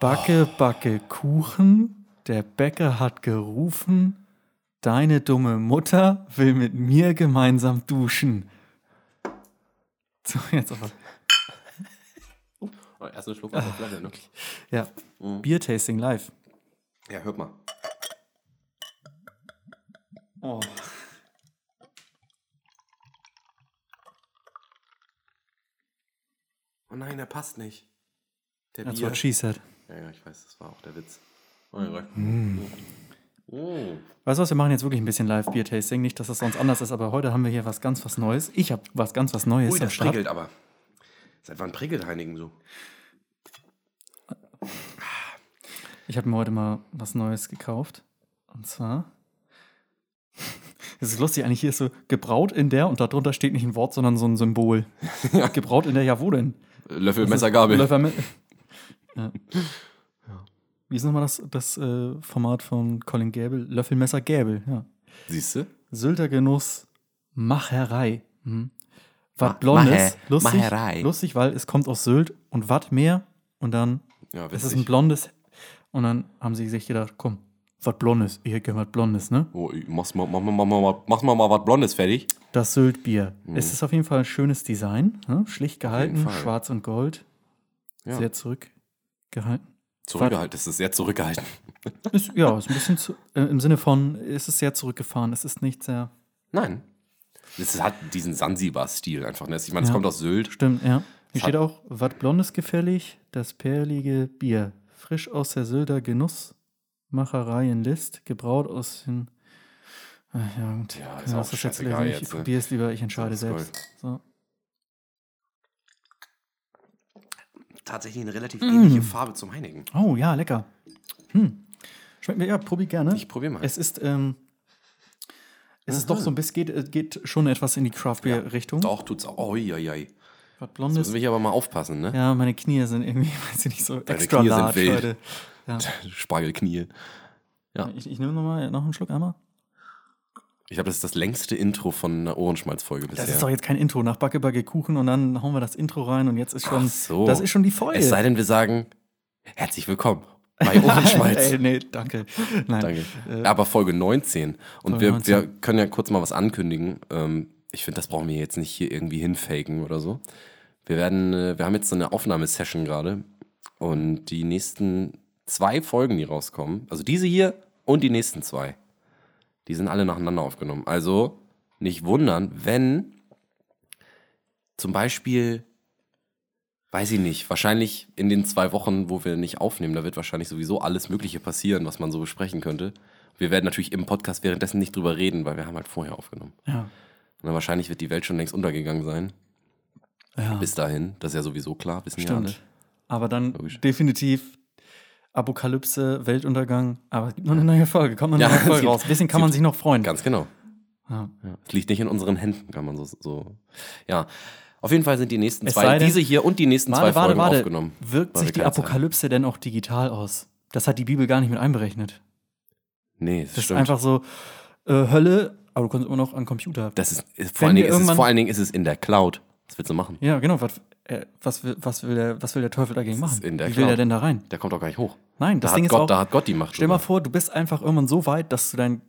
Backe, backe Kuchen, der Bäcker hat gerufen, deine dumme Mutter will mit mir gemeinsam duschen. So, jetzt aber. Oh, erst ein Schluck aus der Flasche, ne? Ja, Bier-Tasting live. Ja, hört mal. Oh. Oh nein, der passt nicht. Der That's Bier. what she said. Ja, ja, ich weiß, das war auch der Witz. Oh, ja. Hm. Oh. Weißt du was, wir machen jetzt wirklich ein bisschen Live-Bier-Tasting. Nicht, dass das sonst anders ist, aber heute haben wir hier was ganz was Neues. Ich habe was ganz was Neues Ui, das prickelt aber. Seit wann prickelt Heineken so? Ich habe mir heute mal was Neues gekauft. Und zwar. Es ist lustig, eigentlich hier ist so gebraut in der und darunter steht nicht ein Wort, sondern so ein Symbol. Gebraut in der, ja, wo denn? Löffel, Messer, Gabel. Löffel mit- ja. Wie ist nochmal das, das äh, Format von Colin Gäbel? Löffel, Messer, Gäbel, ja. Siehst du? Sylter Genuss, Macherei. Mhm. Was Ma- Blondes. Macher- lustig, Macherei. lustig, weil es kommt aus Sylt und Watt mehr und dann Ja, es ist ein blondes. Und dann haben sie sich gedacht, komm, was Blondes, ich hätte gerne was Blondes, ne? Oh, mach's mal, mach, mal, mach, mal, mach mal, mal was Blondes fertig. Das Syltbier. Es ist auf jeden Fall ein schönes Design, ne? schlicht gehalten, schwarz und gold, Ja. sehr zurückgehalten. Zurückgehalten, das ist sehr zurückgehalten. Ist, ja, ist ein bisschen zu, äh, im Sinne von, es ist sehr zurückgefahren, es ist nicht sehr, Nein. Es hat diesen Sansibar-Stil einfach. Ne? Ich meine, es Ja. kommt aus Sylt. stimmt, ja. Hier Es steht auch, was Blondes gefällig, das perlige Bier, frisch aus der Sylter Genussmacherei in List, gebraut aus den, Ach, ja, gut. Ja, ist auch das scheißegal lesen? Ich jetzt, ne? probiere es lieber, ich entscheide selbst. So. Tatsächlich eine relativ Mm. ähnliche Farbe zum Heineken. Oh, ja, lecker. Hm. Schmeckt mir, ja, probier gerne. Ich probiere mal. Es ist, ähm, es ist doch so ein bisschen, geht, geht schon etwas in die Craft Beer Richtung. Doch, tut's auch. Oi, oi, oi. Was Jetzt Blondes. müssen wir aber mal aufpassen, ne? Ja, meine Knie sind irgendwie, weiß ich nicht, so extra Knie sind large wild. heute. Ja. Spargelknie. Ja. Ich, ich nehme nochmal noch einen Schluck einmal. Ich glaube, das ist das längste Intro von einer Ohrenschmalz-Folge bisher. Das ist doch jetzt kein Intro. Nach Backe, Backe, Kuchen und dann hauen wir das Intro rein und jetzt ist schon, Ach so. das ist schon die Folge. es sei denn, wir sagen, herzlich willkommen bei Ohrenschmalz. Ey, nee, danke. Nein. Danke. Äh, Aber Folge 19. Und Folge wir, 19. wir können ja kurz mal was ankündigen. Ähm, ich finde, das brauchen wir jetzt nicht hier irgendwie hinfaken oder so. Wir werden, äh, wir haben jetzt so eine Aufnahmesession gerade. Und die nächsten zwei Folgen, die rauskommen, also diese hier und die nächsten zwei, die sind alle nacheinander aufgenommen. Also nicht wundern, wenn zum Beispiel, weiß ich nicht, wahrscheinlich in den zwei Wochen, wo wir nicht aufnehmen, da wird wahrscheinlich sowieso alles Mögliche passieren, was man so besprechen könnte. Wir werden natürlich im Podcast währenddessen nicht drüber reden, weil wir haben halt vorher aufgenommen. Ja. Und dann wahrscheinlich wird die Welt schon längst untergegangen sein. ja. Bis dahin, das ist ja sowieso klar, wissen ja alle. Stimmt. Aber dann Logisch. definitiv Apokalypse, Weltuntergang. Aber es gibt noch eine neue Folge. Kommt noch eine neue Folge raus. Ein bisschen kann man sich noch freuen. Ganz genau. Ja. Es liegt nicht in unseren Händen, kann man so, so. Ja. Auf jeden Fall sind die nächsten Es zwei, denn- diese hier und die nächsten Warte, zwei warte, Folgen warte. aufgenommen. Wirkt sich die keine Zeit Apokalypse denn auch digital aus? Das hat die Bibel gar nicht mit einberechnet. Nee, das, Das stimmt. ist einfach so äh, Hölle, aber du kannst immer noch an Computer. das ist, ist, vor, allen Dingen ist es, vor allen Dingen ist es in der Cloud. Was willst du machen? Ja, genau. Was, äh, was, will, was, will der, was will der Teufel dagegen machen? in der Wie will der Cloud. denn da rein? Der kommt doch gar nicht hoch. Nein, das da, Ding hat ist Gott, auch. da hat Gott die Macht. Stell mal drüber. vor, du bist einfach irgendwann so weit, dass du dein.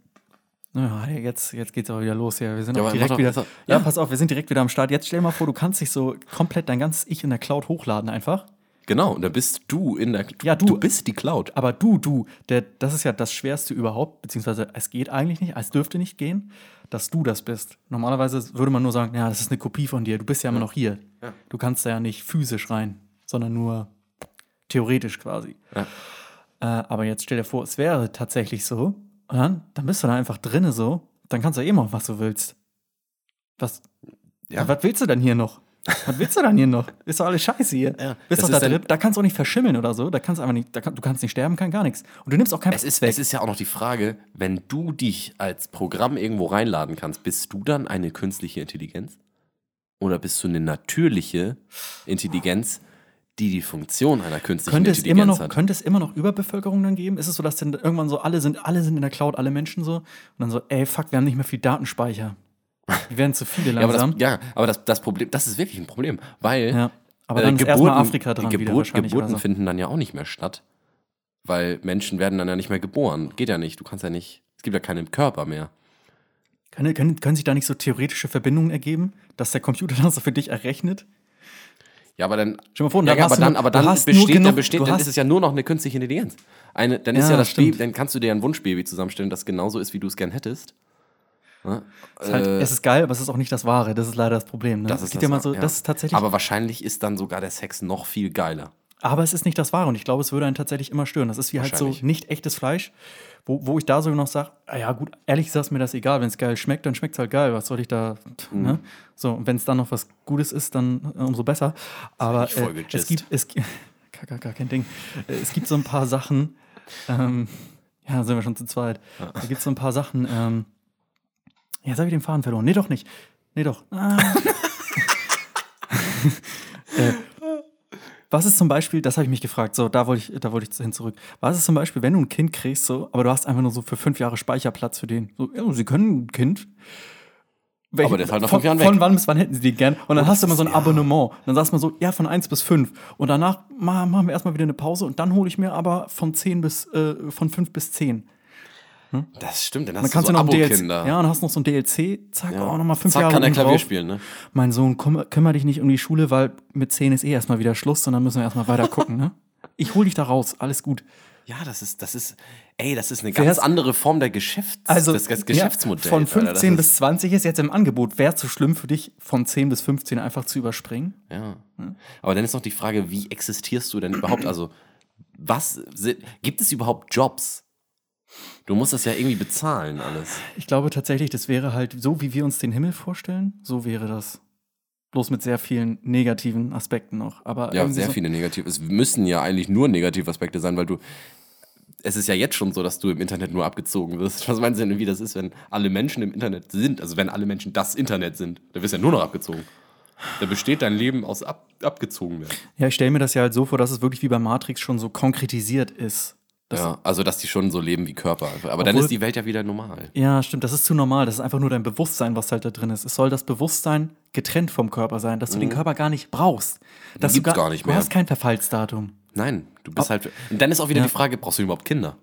Ja, jetzt, jetzt geht's auch wieder los hier. Wir sind Ja, auch direkt wieder. warte, ja. ja. pass auf, wir sind direkt wieder am Start. Jetzt stell mal vor, du kannst dich so komplett dein ganzes Ich in der Cloud hochladen einfach. Genau, und da bist du in der Ja, du- Du bist die Cloud. Aber du, du, der, das ist ja das Schwerste überhaupt, beziehungsweise es geht eigentlich nicht, es dürfte nicht gehen, dass du das bist. Normalerweise würde man nur sagen, ja, das ist eine Kopie von dir, du bist ja immer noch hier. Ja. Du kannst da ja nicht physisch rein, sondern nur theoretisch quasi. Ja. Äh, aber jetzt stell dir vor, es wäre tatsächlich so, und dann, dann bist du da einfach drinne so, dann kannst du ja eh machen, was du willst. Was, Ja. was willst du denn hier noch? Was willst du denn hier noch? Ist doch alles scheiße hier. Ja. Bist doch da dann- drin, da kannst du auch nicht verschimmeln oder so. Da kannst du einfach nicht, da kann, du kannst nicht sterben, kann gar nichts. Und du nimmst auch kein Es ist, es ist ja auch noch die Frage, wenn du dich als Programm irgendwo reinladen kannst, bist du dann eine künstliche Intelligenz? Oder bist du eine natürliche Intelligenz, die die Funktion einer künstlichen könnte Intelligenz immer noch, hat? könnte es immer noch Überbevölkerung dann geben? Ist es so, dass dann irgendwann so alle sind, alle sind in der Cloud, alle Menschen so? Und dann so, ey, fuck, wir haben nicht mehr viel Datenspeicher. Die werden zu viele Ja, aber, langsam. das, ja, aber das, das Problem, das ist wirklich ein Problem, weil Ja. Aber äh, dann ist erstmal Afrika dran Geburt, wieder Geburten so. finden dann ja auch nicht mehr statt, Weil Menschen werden dann ja nicht mehr geboren. Geht ja nicht. Du kannst ja nicht. Es gibt ja keinen Körper mehr. Kann, können, können sich da nicht so theoretische Verbindungen ergeben, dass der Computer das so für dich errechnet? Ja, aber dann. Stell mal vor, ja, dann hast aber du dann, aber dann hast nur besteht, dann, genug- besteht du dann ist es ja nur noch eine künstliche Intelligenz. Eine, dann ist Ja, ja das stimmt. Baby, dann kannst du dir ein Wunschbaby zusammenstellen, das genauso ist, wie du es gern hättest. Ja? Es ist, halt, Äh, es ist geil, aber es ist auch nicht das Wahre. Das ist leider das Problem. Ne? das ist das, ja mal so, ja. das ist tatsächlich. Aber wahrscheinlich ist dann sogar der Sex noch viel geiler. Aber es ist nicht das Wahre und ich glaube, es würde einen tatsächlich immer stören. Das ist wie halt so nicht echtes Fleisch, wo, wo ich da so noch sage, ah ja gut, ehrlich gesagt ist mir das egal. Wenn es geil schmeckt, dann schmeckt es halt geil. Was soll ich da, Mhm. ne? So, und wenn es dann noch was Gutes ist, dann äh, umso besser. Aber äh, es gibt, es, gar, gar, kein Ding. Äh, Es gibt so ein paar Sachen, ähm, ja, da sind wir schon zu zweit. Da gibt es so ein paar Sachen, ähm, ja, jetzt habe ich den Faden verloren. Nee, doch nicht. Nee, doch. Ah. äh, was ist zum Beispiel, das habe ich mich gefragt, so, da wollte ich, da wollte ich hin zurück. Was ist zum Beispiel, wenn du ein Kind kriegst, so, aber du hast einfach nur so für fünf Jahre Speicherplatz für den? So, ja, sie können ein Kind. Welche- Aber der ist halt nach von, fünf Jahren Von weg. wann bis wann hätten sie den gern? Und dann hast du immer so ein ja. Abonnement. Dann sagst du mal so, ja, von eins bis fünf. Und danach ma- machen wir erstmal wieder eine Pause und dann hole ich mir aber von zehn bis, äh, von fünf bis zehn. Das stimmt, dann hast Dann du so noch ein DLC. Abo-Kinder. Ja, und dann hast du noch so ein DLC, zack, Ja. auch nochmal fünf Zack, Jahre kann er Klavier drauf. spielen, ne? Mein Sohn, kümmer, kümmer dich nicht um die Schule, weil mit 10 ist eh erstmal wieder Schluss, sondern müssen wir erstmal weiter gucken, ne? Ich hol dich da raus, alles gut. Ja, das ist, das ist, ey, das ist eine Wär's- ganz andere Form der Geschäfts, Also des, des ja, Geschäftsmodells. von Alter, 15 das bis 20 ist jetzt im Angebot. Wäre es zu schlimm für dich, von 10 bis 15 einfach zu überspringen? ja. Aber dann ist noch die Frage, wie existierst du denn überhaupt? Also, was, gibt es überhaupt Jobs? Du musst das ja irgendwie bezahlen, alles. Ich glaube tatsächlich, das wäre halt so, wie wir uns den Himmel vorstellen, so wäre das. Bloß mit sehr vielen negativen Aspekten noch. Aber Ja, sehr so, viele negative. Es müssen ja eigentlich nur negative Aspekte sein, weil du. Es ist ja jetzt schon so, dass du im Internet nur abgezogen wirst. Was meinst du denn, wie das ist, wenn alle Menschen im Internet sind? Also, wenn alle Menschen das Internet sind, dann wirst du ja nur noch abgezogen. Da besteht dein Leben aus ab, abgezogen werden. Ja, ich stelle mir das ja halt so vor, dass es wirklich wie bei Matrix schon so konkretisiert ist. Das- ja, also, dass die schon so leben wie Körper. Aber dann Obwohl- ist die Welt ja wieder normal. Ja, stimmt, das ist zu normal. Das ist einfach nur dein Bewusstsein, was halt da drin ist. Es soll das Bewusstsein getrennt vom Körper sein, dass du den Körper gar nicht brauchst. Dass gibt's du gar nicht Du mehr. hast kein Verfallsdatum. Nein, du bist halt. Und dann ist auch wieder Ja. die Frage, brauchst du überhaupt Kinder?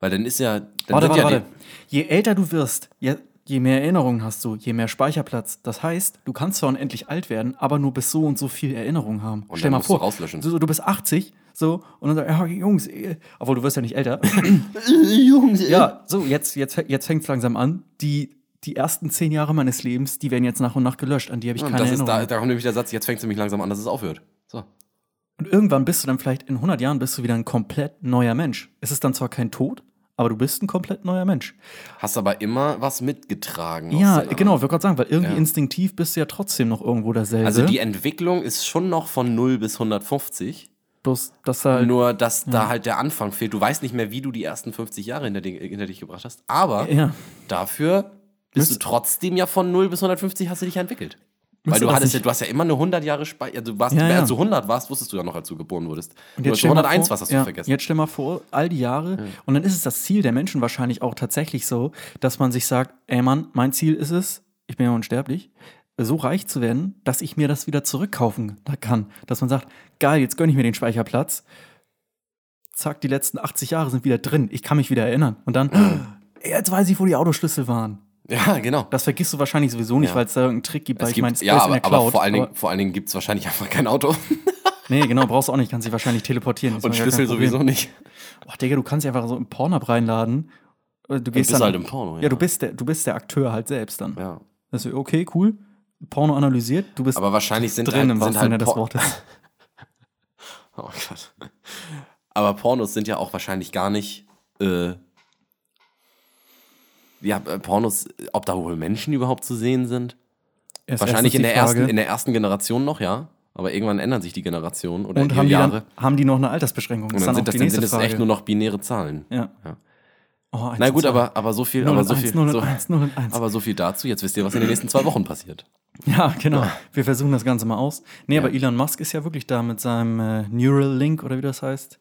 Weil dann ist ja. Dann Warte, warte, ja warte. Je älter du wirst, je, je mehr Erinnerungen hast du, je mehr Speicherplatz. Das heißt, du kannst zwar unendlich alt werden, aber nur bis so und so viel Erinnerungen haben. Und Stell mal du vor, rauslöschen. So, du bist 80, so, und dann sagst du, ja, Jungs, äh, obwohl du wirst ja nicht älter. Jungs, ja, so, jetzt, jetzt, jetzt fängt es langsam an. Die, die ersten zehn Jahre meines Lebens, die werden jetzt nach und nach gelöscht. An die habe ich Und keine das ist Erinnerung. da, da kommt nämlich der Satz, jetzt fängt es nämlich langsam an, dass es aufhört. So. Und irgendwann bist du dann vielleicht in 100 Jahren bist du wieder ein komplett neuer Mensch. Es ist dann zwar kein Tod, aber du bist ein komplett neuer Mensch. Hast aber immer was mitgetragen. Ja, genau, ich wollte gerade sagen, weil irgendwie Ja. instinktiv bist du ja trotzdem noch irgendwo derselbe. Also die Entwicklung ist schon noch von 0 bis 150. Bloß, dass da halt, Nur, dass da halt der Anfang fehlt. Du weißt nicht mehr, wie du die ersten 50 Jahre hinter, dich- hinter dich gebracht hast. Aber ja, dafür bist du Müsst- trotzdem ja von 0 bis 150 hast du dich entwickelt. Weil du hattest ja, du hast ja immer eine 100 Jahre Speicher. Du warst, Ja, ja. als du 100 warst, wusstest du ja noch, als du geboren wurdest. Und Du jetzt mal 101 vor, was hast du ja, vergessen. Jetzt stell mal vor, all die Jahre. Und dann ist es das Ziel der Menschen wahrscheinlich auch tatsächlich so, dass man sich sagt, ey Mann, mein Ziel ist es, ich bin ja unsterblich, so reich zu werden, dass ich mir das wieder zurückkaufen kann. Dass man sagt, geil, jetzt gönne ich mir den Speicherplatz. Zack, die letzten 80 Jahre sind wieder drin. Ich kann mich wieder erinnern. Und dann, jetzt weiß ich, wo die Autoschlüssel waren. Ja, genau. Das vergisst du wahrscheinlich sowieso nicht, Ja. weil es da irgendeinen Trick gibt, weil Es ich gibt, meine, es ist ja, alles in aber, der Cloud. aber vor allen Dingen, aber- vor allen Dingen gibt es wahrscheinlich einfach kein Auto. Nee, genau, brauchst du auch nicht, kannst dich wahrscheinlich teleportieren. ist Und Schlüssel sowieso nicht. Boah, Digga, du kannst dich einfach so im Pornhub reinladen. Äh, Du gehst bist dann, halt im Porno, Ja, ja. du bist der, du bist der Akteur halt selbst dann. Ja. Das ist okay, cool. Porno analysiert, du bist Aber wahrscheinlich sind drin halt, im sind halt des Wortes. Oh Gott. Aber Pornos sind ja auch wahrscheinlich gar nicht. Äh, ja, äh, Pornos, ob da wohl Menschen überhaupt zu sehen sind? Erst wahrscheinlich in der, Frage, ersten, in der ersten Generation noch, ja. Aber irgendwann ändern sich die Generationen oder Und haben die, Jahre. dann, haben die noch eine Altersbeschränkung? und dann sind das, dann sind Frage. echt nur noch binäre Zahlen. ja. Ja. Oh, Na gut, aber, aber so viel, 0 aber so 1, viel, 0 und so, 1, 0 und 1. aber so viel dazu. Jetzt wisst ihr, was in den nächsten zwei Wochen passiert. Ja, genau. Wir versuchen das Ganze mal aus. Nee, aber Elon Musk ist ja wirklich da mit seinem äh, Neuralink oder wie das heißt.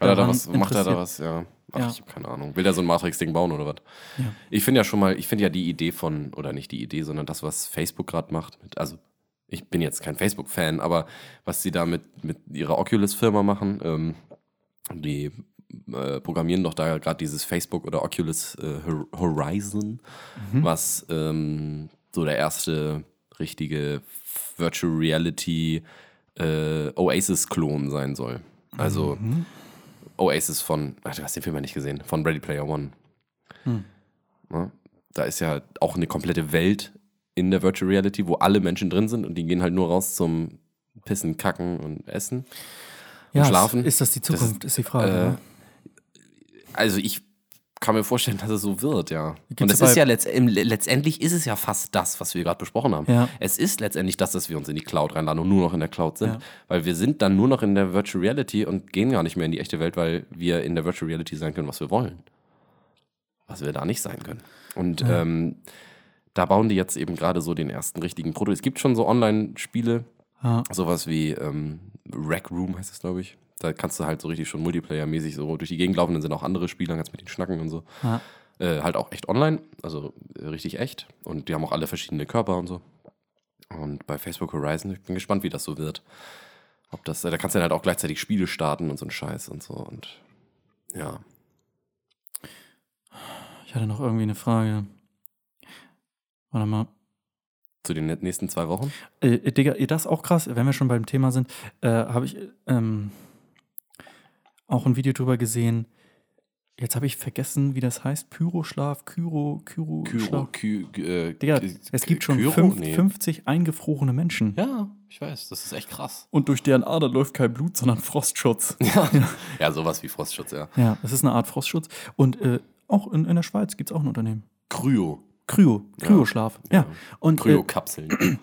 Hat er da was, macht er da was? Ja. Ach, Ja. ich habe keine Ahnung. Will er so ein Matrix-Ding bauen oder was? Ja. Ich finde ja schon mal, ich finde ja die Idee von, oder nicht die Idee, sondern das, was Facebook gerade macht, mit, also ich bin jetzt kein Facebook-Fan, aber was sie da mit, mit ihrer Oculus-Firma machen, ähm, Die äh, programmieren doch da gerade dieses Facebook oder Oculus äh, Hor- Horizon, was ähm, so der erste richtige Virtual Reality äh, Oasis-Klon sein soll. Also Oasis von, ach, du hast den Film ja nicht gesehen, von Ready Player One. Ja, da ist ja auch eine komplette Welt in der Virtual Reality, wo alle Menschen drin sind und die gehen halt nur raus zum Pissen, Kacken und Essen. Ja, schlafen. Ist das die Das ist, Zukunft, ist, die Frage. äh, ne? Also ich kann mir vorstellen, dass es so wird, ja. Gibt's und es ist ja letzt, im, letztendlich ist es ja fast das, was wir gerade besprochen haben. Ja. Es ist letztendlich das, dass wir uns in die Cloud reinladen und nur noch in der Cloud sind. Ja. Weil wir sind dann nur noch in der Virtual Reality und gehen gar nicht mehr in die echte Welt, weil wir in der Virtual Reality sein können, was wir wollen. Was wir da nicht sein können. Und ähm, da bauen die jetzt eben gerade so den ersten richtigen Prototyp. Es gibt schon so Online-Spiele, Ja. sowas wie ähm, Rec Room heißt es, glaube ich. Da kannst du halt so richtig schon Multiplayer-mäßig so durch die Gegend laufen, dann sind auch andere Spieler, kannst mit denen schnacken und so. Ja. Äh, halt auch echt online, also äh, richtig echt. Und die haben auch alle verschiedene Körper und so. Und bei Facebook Horizon, ich bin gespannt, wie das so wird. Ob das, da kannst du dann halt auch gleichzeitig Spiele starten und so ein Scheiß und so. Und ja. Ich hatte noch irgendwie eine Frage. Warte mal. Zu den nächsten zwei Wochen. Äh, Digga, das ist auch krass, wenn wir schon beim Thema sind, äh, habe ich ähm, auch ein Video drüber gesehen. Jetzt habe ich vergessen, wie das heißt. Pyroschlaf, Kyro, Kyro, Kyro. Ky, äh, Digga, es gibt schon Kyro? fünf, Nee. 50 eingefrorene Menschen. Ja, ich weiß, das ist echt krass. Und durch deren Ader läuft kein Blut, sondern Frostschutz. Ja, ja sowas wie Frostschutz, ja. ja, es ist eine Art Frostschutz. Und äh, auch in, in der Schweiz gibt es auch ein Unternehmen. Kryo. Kryo, Kryoschlaf. Ja. Und äh, Kryo-Kapseln.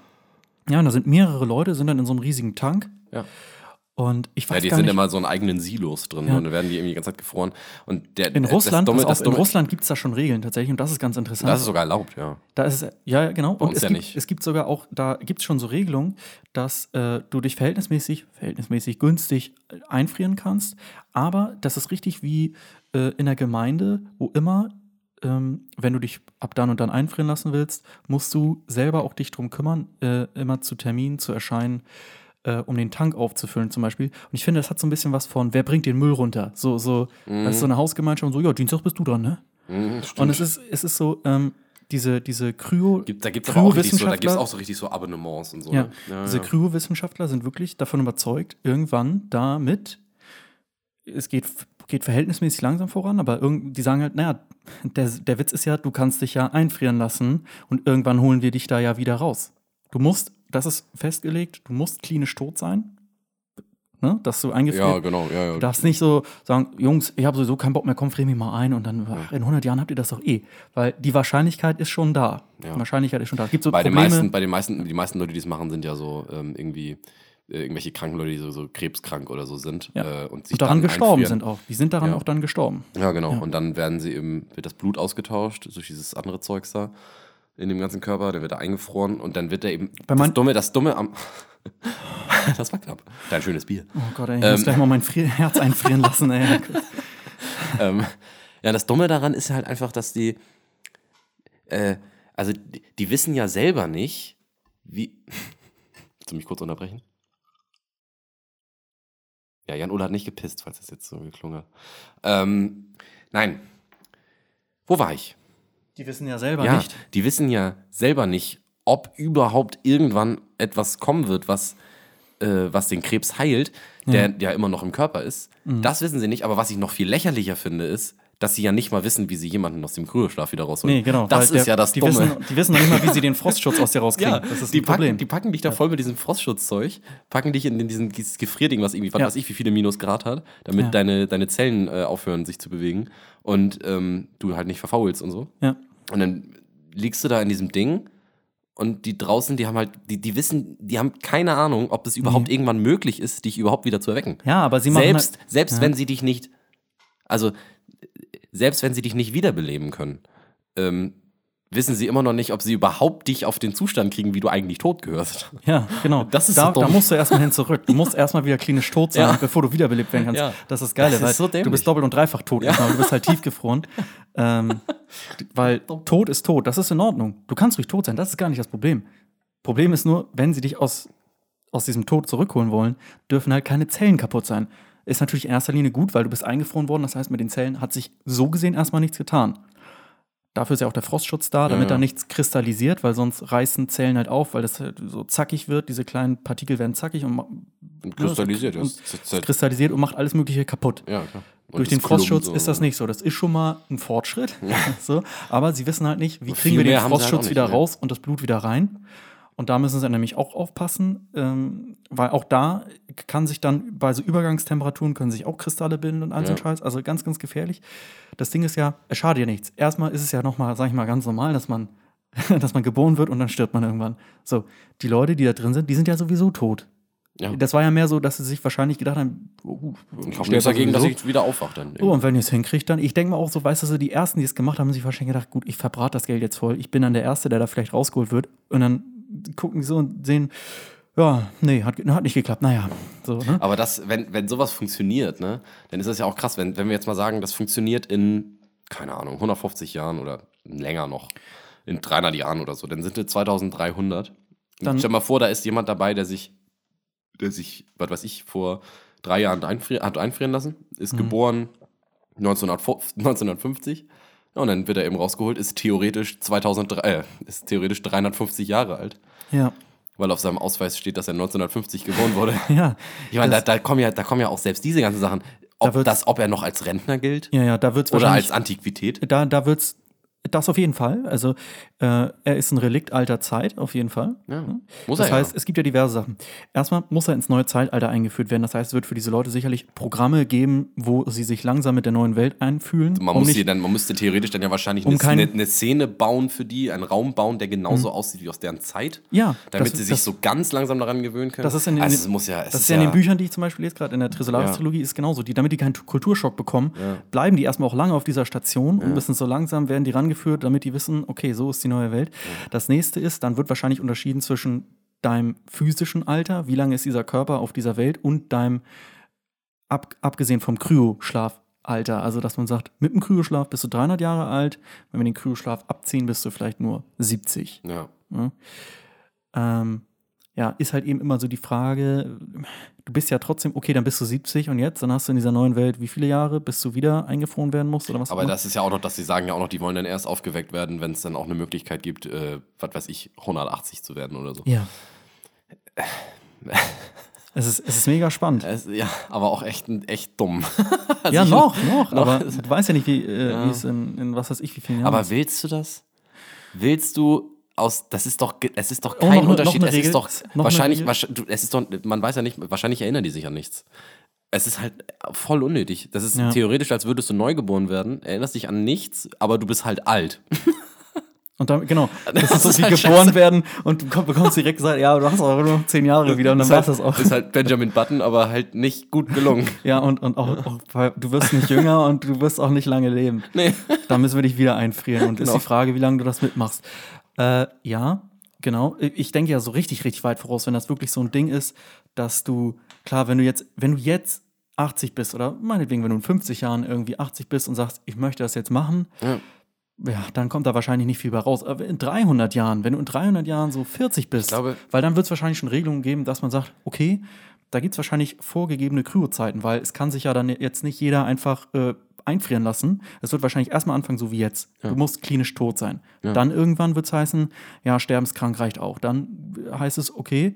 ja, und da sind mehrere Leute, sind dann in so einem riesigen Tank. ja. Und ich weiß Ja, die gar sind nicht, immer so in eigenen Silos drin Ja. und dann werden die irgendwie die ganze Zeit gefroren. Und der, in Russland, das auf, in Russland gibt es da schon Regeln tatsächlich und das ist ganz interessant. Das ist sogar erlaubt, ja. Da ist es, ja, genau. Und uns es, ja gibt, nicht. es gibt sogar auch, da gibt es schon so Regelungen, dass äh, du dich verhältnismäßig, verhältnismäßig günstig einfrieren kannst. Aber das ist richtig wie äh, in der Gemeinde, wo immer, ähm, wenn du dich ab dann und dann einfrieren lassen willst, musst du selber auch dich drum kümmern, äh, immer zu Terminen zu erscheinen, äh, um den Tank aufzufüllen zum Beispiel. Und ich finde, das hat so ein bisschen was von, wer bringt den Müll runter? So, so, das ist so eine Hausgemeinschaft und so, ja, Dienstag bist du dran, ne? Mhm. Und es ist, es ist so, ähm, diese, diese Kryo, Gibt, da gibt es auch so, auch so richtig so Abonnements und so. ja, ne? ja, diese ja. Kryo-Wissenschaftler sind wirklich davon überzeugt, irgendwann damit, es geht, geht verhältnismäßig langsam voran, aber irgend, die sagen halt, naja, der, der Witz ist ja, du kannst dich ja einfrieren lassen und irgendwann holen wir dich da ja wieder raus. Du musst, das ist festgelegt, du musst klinisch tot sein, ne, dass du eingefriert ja, genau. Ja, ja. Du darfst nicht so sagen, Jungs, ich habe sowieso keinen Bock mehr, komm, frier mich mal ein und dann, ach, in 100 Jahren habt ihr das doch eh. Weil die Wahrscheinlichkeit ist schon da. Ja. Die Wahrscheinlichkeit ist schon da. Es gibt so bei, den meisten, bei den meisten, die meisten Leute, die es machen, sind ja so ähm, irgendwie äh, irgendwelche kranken Leute, die so, so krebskrank oder so sind. Ja. Äh, und sich und daran gestorben einfrieren. sind auch. Die sind daran Ja. auch dann gestorben. Ja, genau. Ja. Und dann werden sie eben, wird das Blut ausgetauscht durch dieses andere Zeugs da in dem ganzen Körper, der wird da eingefroren und dann wird er eben. Bei das Dumme, das Dumme am. das war knapp. Dein schönes Bier. Oh Gott, ey, ich Ähm. muss gleich mal mein Frier Herz einfrieren lassen, ey. ähm, ja, das Dumme daran ist halt einfach, dass die, äh, also die, die wissen ja selber nicht, wie. Willst du mich kurz unterbrechen? Ja, Jan Ole hat nicht gepisst, falls das jetzt so geklungen hat. Ähm, nein. Wo war ich? Die wissen ja selber ja, nicht. die wissen ja selber nicht, ob überhaupt irgendwann etwas kommen wird, was, äh, was den Krebs heilt, der ja immer noch im Körper ist. Mhm. Das wissen sie nicht, aber was ich noch viel lächerlicher finde, ist, dass sie ja nicht mal wissen, wie sie jemanden aus dem Kryoschlaf wieder rausholen. Nee, genau. Das ist der- ja das die Dumme. Wissen, die wissen noch nicht mal, wie sie den Frostschutz aus dir rauskriegen. ja, das ist die ein Problem. packen, die packen dich da voll mit diesem Frostschutzzeug, packen dich in, in diesen dieses Gefrierding, was irgendwie, was Ja. weiß ich, wie viele Minusgrad hat, damit Ja. deine, deine Zellen äh, aufhören, sich zu bewegen und ähm, du halt nicht verfaulst und so. ja. Und dann liegst du da in diesem Ding und die draußen, die haben halt, die, die wissen, die haben keine Ahnung, ob es überhaupt irgendwann möglich ist, dich überhaupt wieder zu erwecken. ja, aber sie machen selbst halt, selbst ja. wenn sie dich nicht, also selbst wenn sie dich nicht wiederbeleben können, ähm, wissen sie immer noch nicht, ob sie überhaupt dich auf den Zustand kriegen, wie du eigentlich tot gehörst. Ja, genau. Das ist da, so da musst du erstmal hin zurück. Du musst erstmal wieder klinisch tot sein, Ja. bevor du wiederbelebt werden kannst. Ja. Das ist das Geile, Das ist weil so du bist doppelt und dreifach tot. erstmal, Du bist halt tiefgefroren. ähm, weil tot ist tot. Das ist in Ordnung. Du kannst ruhig tot sein. Das ist gar nicht das Problem. Problem ist nur, wenn sie dich aus, aus diesem Tod zurückholen wollen, dürfen halt keine Zellen kaputt sein. Ist natürlich in erster Linie gut, weil du bist eingefroren worden. Das heißt, mit den Zellen hat sich so gesehen erstmal nichts getan. Dafür ist ja auch der Frostschutz da, damit Ja. da nichts kristallisiert, weil sonst reißen Zellen halt auf, weil das halt so zackig wird. Diese kleinen Partikel werden zackig und, Und kristallisiert. und jetzt halt, kristallisiert und macht alles Mögliche kaputt. ja, klar. Und Durch den Frostschutz klumpt ist das nicht so. Das ist schon mal ein Fortschritt. so, aber sie wissen halt nicht, wie Und kriegen wir den halt Frostschutz nicht, wieder ne? raus und das Blut wieder rein. Und da müssen sie nämlich auch aufpassen, ähm, weil auch da kann sich dann bei so Übergangstemperaturen können sich auch Kristalle bilden und all so Ja. Scheiß. Also ganz, ganz gefährlich. Das Ding ist ja, es schadet ja nichts. Erstmal ist es ja nochmal, sag ich mal, ganz normal, dass man, dass man geboren wird und dann stirbt man irgendwann. So, die Leute, die da drin sind, die sind ja sowieso tot. Ja. Das war ja mehr so, dass sie sich wahrscheinlich gedacht haben, oh, Ich habe nichts dagegen, dass ich wieder aufwache dann. Oh, und wenn ihr es hinkriegt, dann, ich denke mal auch so, weißt du, so die Ersten, die es gemacht haben, haben sich wahrscheinlich gedacht, gut, ich verbrate das Geld jetzt voll. Ich bin dann der Erste, der da vielleicht rausgeholt wird. Und dann gucken so und sehen, ja, nee, hat, hat nicht geklappt. Naja, so, ne? Aber das, wenn, wenn sowas funktioniert, ne, dann ist das ja auch krass, wenn, wenn wir jetzt mal sagen, das funktioniert in, keine Ahnung, 150 Jahren oder länger noch, in 300 Jahren oder so, dann sind wir 2300. Dann- Stell mal vor, da ist jemand dabei, der sich, der sich, was weiß ich, vor drei Jahren einfrier, hat einfrieren lassen, ist geboren 1950, 1950. Ja, und dann wird er eben rausgeholt, ist theoretisch 2003, äh, ist theoretisch 350 Jahre alt, Ja. weil auf seinem Ausweis steht, dass er 1950 geboren wurde. Ja. Ich meine, da, da, kommen ja, da kommen ja auch selbst diese ganzen Sachen. Da Ob, wird's- das, ob er noch als Rentner gilt Ja, ja, da wird es oder als Antiquität. da, da wird's das auf jeden Fall. Also, äh, er ist ein Relikt alter Zeit, auf jeden Fall. Ja. Muss Das er heißt, ja. es gibt ja diverse Sachen. Erstmal muss er ins neue Zeitalter eingeführt werden. Das heißt, es wird für diese Leute sicherlich Programme geben, wo sie sich langsam mit der neuen Welt einfühlen. Man, um muss nicht- dann, man müsste theoretisch dann ja wahrscheinlich Um eine, eine, Szene bauen für die, einen Raum bauen, der genauso aussieht wie aus deren Zeit. Ja, Damit das- sie sich das- so ganz langsam daran gewöhnen können. Das ist in den, also muss ja, das ist ja in den Büchern, die ich zum Beispiel lese, gerade in der Ja. Trisolaris-Trilogie, ist genauso. Die, damit die keinen Kulturschock bekommen, Ja. bleiben die erstmal auch lange auf dieser Station und müssen so langsam werden die rangeführt, damit die wissen, okay, so ist die neue Welt. Das nächste ist, dann wird wahrscheinlich unterschieden zwischen deinem physischen Alter, wie lange ist dieser Körper auf dieser Welt und deinem, ab, abgesehen vom Kryoschlafalter. Also, dass man sagt, mit dem Kryoschlaf bist du 300 Jahre alt, wenn wir den Kryoschlaf abziehen, bist du vielleicht nur 70. Ja. Ne? Ähm, ja, ist halt eben immer so die Frage, du bist ja trotzdem, okay, dann bist du 70 und jetzt, dann hast du in dieser neuen Welt wie viele Jahre, bis du wieder eingefroren werden musst oder was Aber das ist ja auch noch, dass sie sagen ja auch noch, die wollen dann erst aufgeweckt werden, wenn es dann auch eine Möglichkeit gibt, äh, was weiß ich, 180 zu werden oder so. Ja. es, ist, es ist mega spannend. Es, ja, aber auch echt, echt dumm. Also ja, noch, noch, noch. aber du weißt ja nicht, wie, äh, Ja. es in, in was weiß ich, wie vielen Jahren Aber willst du das? Willst du aus, das ist doch, es ist doch Oh, kein noch eine- Unterschied. noch es ist Regel? doch Noch eine wahrscheinlich, wahrscheinlich, du, es ist doch, man weiß ja nicht, wahrscheinlich erinnern die sich an nichts. Es ist halt voll unnötig. Das ist Ja. theoretisch, als würdest du neu geboren werden, erinnerst dich an nichts, aber du bist halt alt. Und dann, genau, das, Das ist so ist wie halt geboren scheiße. werden und du komm- bekommst direkt gesagt, ja, du hast aber nur noch zehn Jahre wieder und dann ist, war halt, das auch. ist halt Benjamin Button, aber halt nicht gut gelungen. Ja, und, und auch, auch du wirst nicht jünger und du wirst auch nicht lange leben. Nee. Da müssen wir dich wieder einfrieren. Und ist Genau. die Frage, wie lange du das mitmachst. Äh, ja, genau. Ich denke ja so richtig, richtig weit voraus, wenn das wirklich so ein Ding ist, dass du, klar, wenn du jetzt, wenn du jetzt 80 bist oder meinetwegen, wenn du in 50 Jahren irgendwie 80 bist und sagst, ich möchte das jetzt machen, Ja. ja, dann kommt da wahrscheinlich nicht viel bei raus. Aber in 300 Jahren, wenn du in 300 Jahren so 40 bist, glaube- weil dann wird es wahrscheinlich schon Regelungen geben, dass man sagt, okay, da gibt es wahrscheinlich vorgegebene Kryozeiten, weil es kann sich ja dann jetzt nicht jeder einfach äh, einfrieren lassen. Es wird wahrscheinlich erstmal anfangen, so wie jetzt. Du musst klinisch tot sein. Dann irgendwann wird es heißen, ja, sterbenskrank reicht auch. Dann heißt es, okay,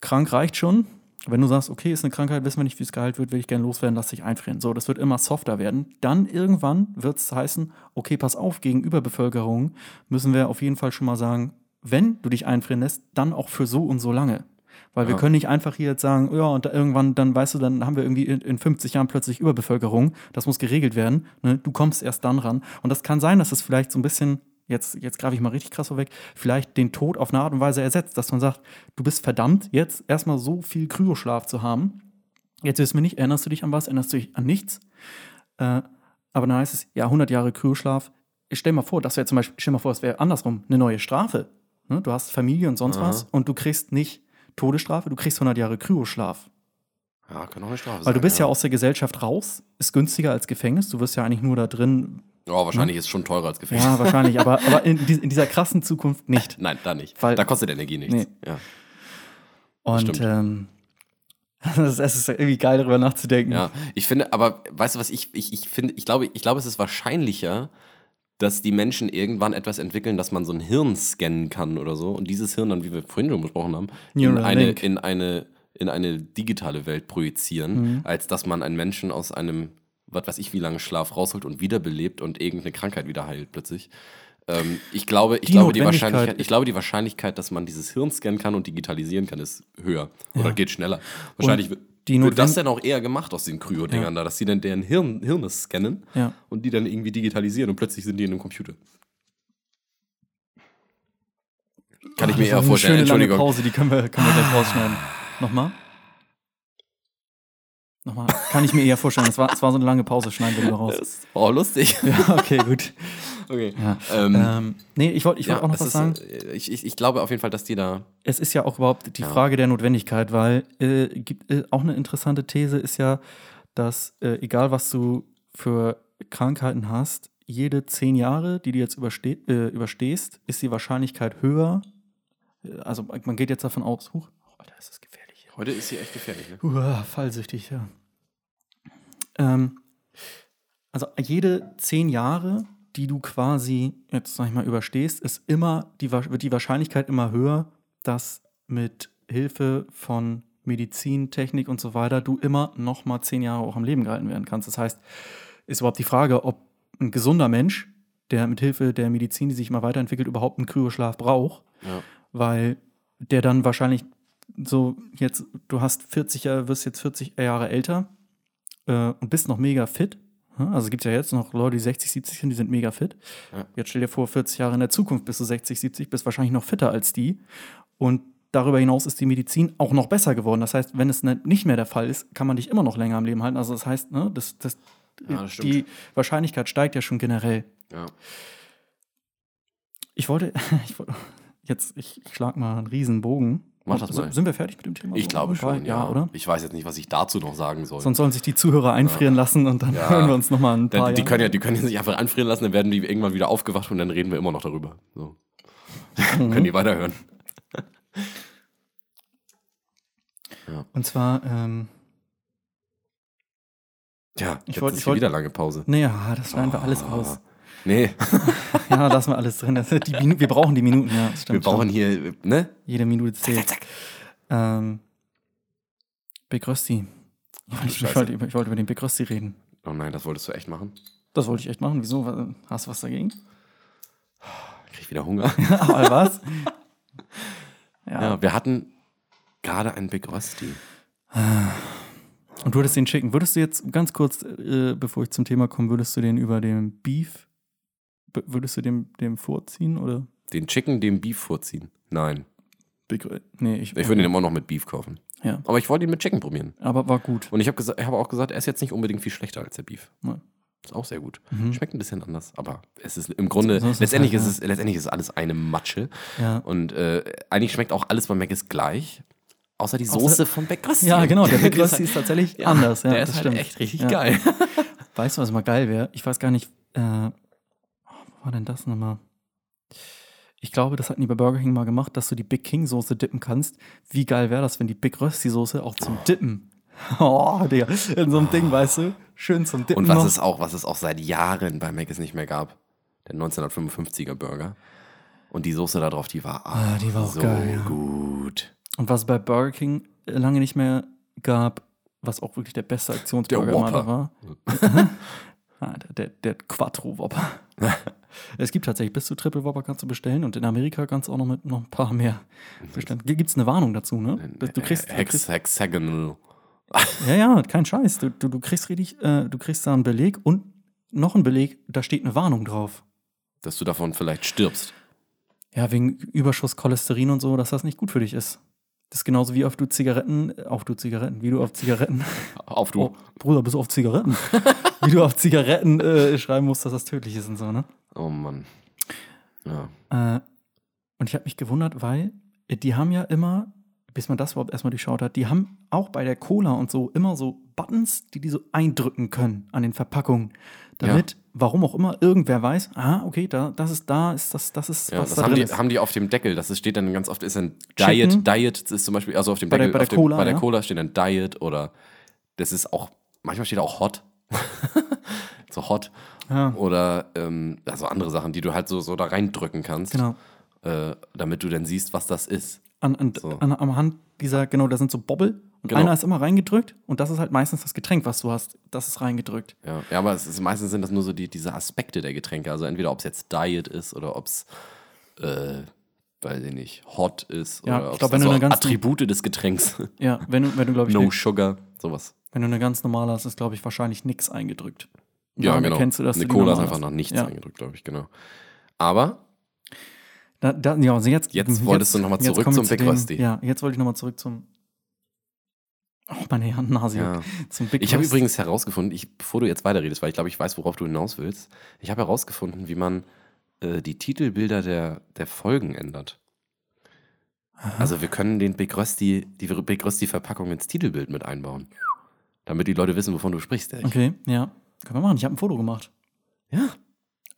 krank reicht schon. Wenn du sagst, okay, ist eine Krankheit, wissen wir nicht, wie es geheilt wird, will ich gerne loswerden, lass dich einfrieren. So, das wird immer softer werden. Dann irgendwann wird es heißen, okay, pass auf, gegenüber Bevölkerung müssen wir auf jeden Fall schon mal sagen, wenn du dich einfrieren lässt, dann auch für so und so lange. Weil wir Ja. können nicht einfach hier jetzt sagen, ja, und da irgendwann, dann weißt du, dann haben wir irgendwie in, in 50 Jahren plötzlich Überbevölkerung. Das muss geregelt werden. Ne? Du kommst erst dann ran. Und das kann sein, dass es vielleicht so ein bisschen, jetzt, jetzt greife ich mal richtig krass vorweg, vielleicht den Tod auf eine Art und Weise ersetzt, dass man sagt, du bist verdammt, jetzt erstmal so viel Kryoschlaf zu haben. Jetzt wissen wir nicht, erinnerst du dich an was, erinnerst du dich an nichts. Äh, aber dann heißt es, ja, 100 Jahre Kryoschlaf. Ich stell mal vor, das wäre zum Beispiel, stell mal vor, es wäre andersrum, eine neue Strafe. Ne? Du hast Familie und sonst Aha. was und du kriegst nicht Todesstrafe, du kriegst 100 Jahre Kryoschlaf. Ja, kann auch eine Strafe Weil du sein, bist ja. aus der Gesellschaft raus, ist günstiger als Gefängnis. Du wirst ja eigentlich nur da drin. Oh, wahrscheinlich ist es schon teurer als Gefängnis. Ja, wahrscheinlich, aber, aber in, in dieser krassen Zukunft nicht. Nein, da nicht. Weil- da kostet Energie nichts. Nee. Ja. Und ähm, es ist irgendwie geil, darüber nachzudenken. Ja, ich finde, aber weißt du was, ich, ich, ich finde, ich glaube, ich glaube, es ist wahrscheinlicher, dass die Menschen irgendwann etwas entwickeln, dass man so ein Hirn scannen kann oder so und dieses Hirn dann, wie wir vorhin schon besprochen haben, in eine, in eine in eine digitale Welt projizieren, Mhm. als dass man einen Menschen aus einem, was weiß ich, wie lange Schlaf rausholt und wiederbelebt und irgendeine Krankheit wieder heilt plötzlich. Ähm, ich glaube, ich Die glaube, die Wahrscheinlichkeit, ich glaube, die Wahrscheinlichkeit, dass man dieses Hirn scannen kann und digitalisieren kann, ist höher oder geht schneller. Wahrscheinlich wird, die wird das dann auch eher gemacht aus den Kryo-Dingern da, dass sie dann deren Hirn, Hirne scannen Ja. und die dann irgendwie digitalisieren und plötzlich sind die in einem Computer. Kann ich Ach, mir das eher war vorstellen. Eine schöne lange Entschuldigung. Pause, die können wir, können wir gleich rausschneiden. Nochmal? Nochmal? Kann ich mir eher vorstellen. Es war, es war so eine lange Pause, schneiden wir raus. Das war auch lustig. Ja, okay, gut. Okay. Ja. Ähm, Ähm, nee, ich wollte ich wollt ja, auch noch was ist, sagen. äh, Ich, ich, ich glaube auf jeden Fall, dass die da. Es ist ja auch überhaupt die Ja. Frage der Notwendigkeit, weil äh, gibt äh, auch eine interessante These ist ja, dass äh, egal was du für Krankheiten hast, jede zehn Jahre, die du jetzt überste äh, überstehst, ist die Wahrscheinlichkeit höher. Äh, Also man geht jetzt davon aus, huch, oh, Alter, ist das gefährlich. Heute ist sie echt gefährlich, ne? Uah, fallsüchtig, ja. Ähm, also jede zehn Jahre, die du quasi, jetzt sag ich mal, überstehst, ist immer, die, wird die Wahrscheinlichkeit immer höher, dass mit Hilfe von Medizin, Technik und so weiter du immer noch mal zehn Jahre auch am Leben gehalten werden kannst. Das heißt, ist überhaupt die Frage, ob ein gesunder Mensch, der mit Hilfe der Medizin, die sich immer weiterentwickelt, überhaupt einen Kryoschlaf braucht, Ja. weil der dann wahrscheinlich so jetzt, du hast 40 Jahre, wirst jetzt 40 Jahre älter äh, und bist noch mega fit. Ja, Also es gibt ja jetzt noch Leute, die 60, 70 sind, die sind mega fit. Ja. Jetzt stell dir vor, 40 Jahre in der Zukunft bist du 60, 70, bist wahrscheinlich noch fitter als die. Und darüber hinaus ist die Medizin auch noch besser geworden. Das heißt, wenn es ne- nicht mehr der Fall ist, kann man dich immer noch länger am Leben halten. Also das heißt, ne, das, das, Ja, das die Wahrscheinlichkeit steigt ja schon generell. Ja. Ich wollte, ich wollte jetzt, ich, ich schlag mal einen riesen Bogen. Mach das mal. Sind wir fertig mit dem Thema? Ich glaube schon, ja. Ja, oder? Ich weiß jetzt nicht, was ich dazu noch sagen soll. Sonst sollen sich die Zuhörer einfrieren lassen und dann Ja. hören wir uns nochmal ein paar die, Jahre. können ja, die können ja sich einfach anfrieren lassen, dann werden die irgendwann wieder aufgewacht und dann reden wir immer noch darüber. So. Mhm. können die weiterhören. Und zwar, ähm, Ja, Ich jetzt wollt- wieder lange Pause. naja, das schneiden wir alles raus. Nee, Ja, lassen wir alles drin. Minu wir brauchen die Minuten, ja. Stimmt wir brauchen hier, ne? Jede Minute zählt. Ähm, Big Rösti. Ich, ich, wollte, über- ich wollte über den Big Rösti reden. Oh nein, das wolltest du echt machen? Das wollte ich echt machen. Wieso? Hast du was dagegen? Krieg ich wieder Hunger? Aber was? Ja. ja, wir hatten gerade einen Big Rösti. Und du würdest den schicken. Würdest du jetzt ganz kurz, äh, bevor ich zum Thema komme, würdest du den über den Beef, würdest du dem, dem vorziehen oder? Den Chicken dem Beef vorziehen. Nein. Big, nee, ich, Ich würde ihn immer noch mit Beef kaufen. Ja, Aber ich wollte ihn mit Chicken probieren. aber war gut. Und ich habe ich hab auch gesagt, er ist jetzt nicht unbedingt viel schlechter als der Beef. Ja. Ist auch sehr gut. Mhm. Schmeckt ein bisschen anders, aber es ist im Grunde, ist letztendlich, halt, ist es, letztendlich ist alles eine Matsche. Ja. Und äh, eigentlich schmeckt auch alles bei Mac ist gleich. Außer die Außer- Soße von Big Rösti. Ja, genau, der Die ist tatsächlich Ja, anders. Ja, der das ist halt stimmt. echt richtig geil. Weißt du, was mal geil wäre? Ich weiß gar nicht, äh, war denn das nochmal? Ich glaube, das hatten die bei Burger King mal gemacht, dass du die Big King Soße dippen kannst. Wie geil wäre das, wenn die Big Rösti Soße auch zum Dippen. Oh, Digga, in so einem Ding, weißt du? Schön zum Dippen. Und was noch. es auch, was es auch seit Jahren bei Mac nicht mehr gab. Der 1955er Burger. Und die Soße da drauf, die war, Ah, die war auch so geil, ja. gut. Und was es bei Burger King lange nicht mehr gab, was auch wirklich der beste Aktionsburger Der war. ah, der, der, der Quattro Whopper. Es gibt tatsächlich bis zu Triple Whopper kannst du bestellen und in Amerika kannst du auch noch mit noch ein paar mehr bestellen. Gibt es eine Warnung dazu, ne? Du kriegst, du kriegst Hexagonal. ja, ja, kein Scheiß. Du, du, du kriegst richtig, äh, du kriegst da einen Beleg und noch einen Beleg, da steht eine Warnung drauf. Dass du davon vielleicht stirbst. Ja, wegen Überschuss Cholesterin und so, dass das nicht gut für dich ist. Das ist genauso wie auf du Zigaretten, äh, auf du Zigaretten, wie du auf Zigaretten, Auf du. oh, Bruder, bist du auf Zigaretten? wie du auf Zigaretten äh, schreiben musst, dass das tödlich ist und so, ne? Oh Mann. Ja. Äh, und ich habe mich gewundert, weil äh, die haben ja immer, bis man das überhaupt erstmal durchschaut hat, die haben auch bei der Cola und so immer so Buttons, die die so eindrücken können an den Verpackungen. Damit, warum auch immer, irgendwer weiß, ah, okay, da, das ist da, ist das, das ist, Ja, was das da haben drin die, ist. haben die auf dem Deckel. Das steht dann ganz oft, ist ein Chicken. Diet. Diet das ist zum Beispiel, also auf dem Bei der- Deckel. bei der auf dem, Cola, bei der ja. Cola steht ein Diet oder das ist auch, manchmal steht auch Hot. so Hot. Ja. Oder ähm, also andere Sachen, die du halt so, so da reindrücken kannst. Genau. Äh, damit du dann siehst, was das ist. An, an, So. an, am Hand dieser, genau, da sind so Bobbel und Genau. einer ist immer reingedrückt und das ist halt meistens das Getränk, was du hast. Das ist reingedrückt. Ja, ja aber es ist, meistens sind das nur so die, diese Aspekte der Getränke. Also entweder ob es jetzt Diet ist oder ob es, äh, weiß ich nicht, Hot ist Ja, oder ich ob's glaub, wenn du also eine ganz- Attribute des Getränks. Ja, wenn du, wenn du glaube ich, no ne, Sugar, sowas. wenn du eine ganz normale hast, ist, glaube ich, wahrscheinlich nichts eingedrückt. Ja, Daran genau. erkennst du, dass Eine Cola ist einfach nach nichts ja. eingedrückt, glaube ich, genau. Aber Da, da, ja, also jetzt, Jetzt wolltest du jetzt zurück kommen wir zum zu Big Rusty. Ja, jetzt wollte ich nochmal zurück zum. Oh, meine Hand, Nase. Ja. Zum Big ich habe übrigens herausgefunden, ich, bevor du jetzt weiterredest, weil ich glaube, ich weiß, worauf du hinaus willst, ich habe herausgefunden, wie man äh, die Titelbilder der, der Folgen ändert. Also wir können den Big Rusty, die Big Rusty Verpackung ins Titelbild mit einbauen. Damit die Leute wissen, wovon du sprichst. Erik. Okay, ja. Können wir machen. Ich habe ein Foto gemacht. Ja.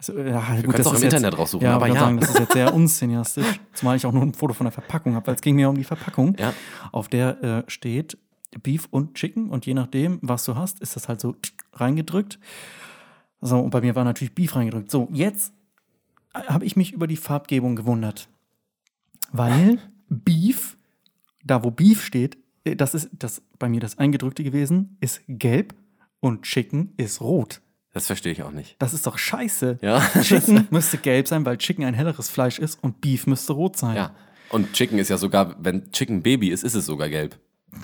Also, ja, Wir gut, es auch im jetzt- Internet raussuchen, Ja, aber ja. sagen, das ist jetzt sehr unszeniastisch. Zumal ich auch nur ein Foto von der Verpackung habe, weil es ging mir um die Verpackung, Ja. auf der äh, steht Beef und Chicken und je nachdem, was du hast, ist das halt so reingedrückt. So, und bei mir war natürlich Beef reingedrückt. So, jetzt habe ich mich über die Farbgebung gewundert. Weil Beef, da wo Beef steht, äh, das ist das bei mir das Eingedrückte gewesen, ist gelb und Chicken ist rot. Das verstehe ich auch nicht. Das ist doch scheiße. Ja. Chicken müsste gelb sein, weil Chicken ein helleres Fleisch ist und Beef müsste rot sein. Ja. Und Chicken ist ja sogar, wenn Chicken Baby ist, ist es sogar gelb.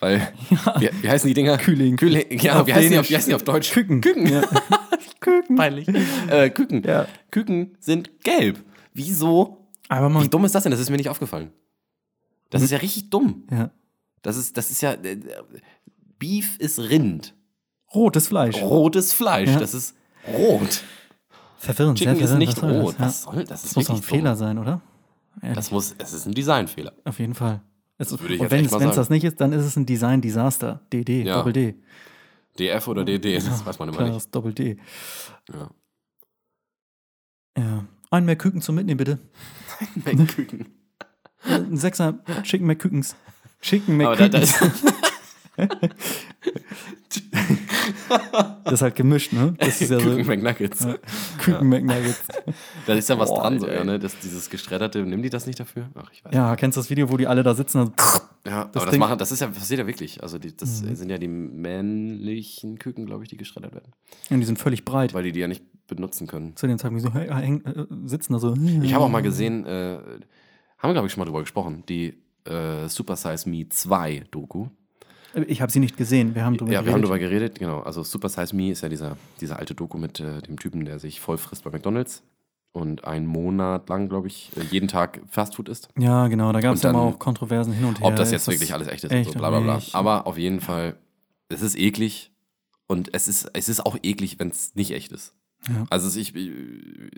Weil, wie, wie heißen die Dinger? Kühling. Kühling. Ja, Auf wie heißen, die auf, wie heißen die auf Deutsch? Küken. Küken. Ja. Küken. Peinlich. Äh, Küken. Ja. Küken sind gelb. Wieso? Aber Wie man. dumm ist das denn? Das ist mir nicht aufgefallen. Das ist ja richtig dumm. Ja. Das ist, das ist ja. Äh, Beef ist Rind. Rotes Fleisch. Rotes Fleisch. Ja. Das ist rot. Verwirrend. Chicken sehr ist verwirrend. nicht Was rot. Das, ja. Was soll das? das muss doch ein. Fehler sein, oder? Ehrlich, Das muss, es ist ein Designfehler. auf jeden Fall. Es ist, würde ich und wenn es das nicht ist, dann ist es ein Design-Desaster. DD, Ja. Doppel D. DF oder DD, das weiß man immer nicht. Klares Doppel D. Ja. Ja. Ein mehr Küken zum Mitnehmen, bitte. Küken. Ein Sechser Chicken McKükens. Chicken Aber da, da McKükens. ist, Das ist halt gemischt, ne? Das ist ja so Küken McNuggets. Küken McNuggets. Da ist ja was Boah, dran, so, ja, ne? Das, dieses Geschredderte, nehmen die das nicht dafür? Ach, ich weiß. Ja, kennst du das Video, wo die alle da sitzen? Und Ja, Das aber das, Ding- machen, das ist ja, passiert ja wirklich. Also die, das Mhm. sind ja die männlichen Küken, glaube ich, die geschreddert werden. und die sind völlig breit. Weil die die ja nicht benutzen können. Zu dem Zeitpunkt so hey, häng, äh, sitzen da so. Ich habe auch mal gesehen, äh, haben wir, glaube ich, schon mal drüber gesprochen, die äh, Super Size Me 2 Doku. Ich habe sie nicht gesehen. Wir haben drüber ja, wir haben geredet. darüber geredet, genau. Also Super Size Me ist ja dieser, dieser alte Doku mit äh, dem Typen, der sich voll frisst bei McDonalds und einen Monat lang, glaube ich, äh, jeden Tag Fastfood isst. Ja, genau. Da gab es ja dann, auch Kontroversen hin und her. Ob das jetzt wirklich alles echt ist echt und so, bla bla bla. Aber auf jeden Fall, es ist eklig und es ist, es ist auch eklig, wenn es nicht echt ist. Ja. Also ich,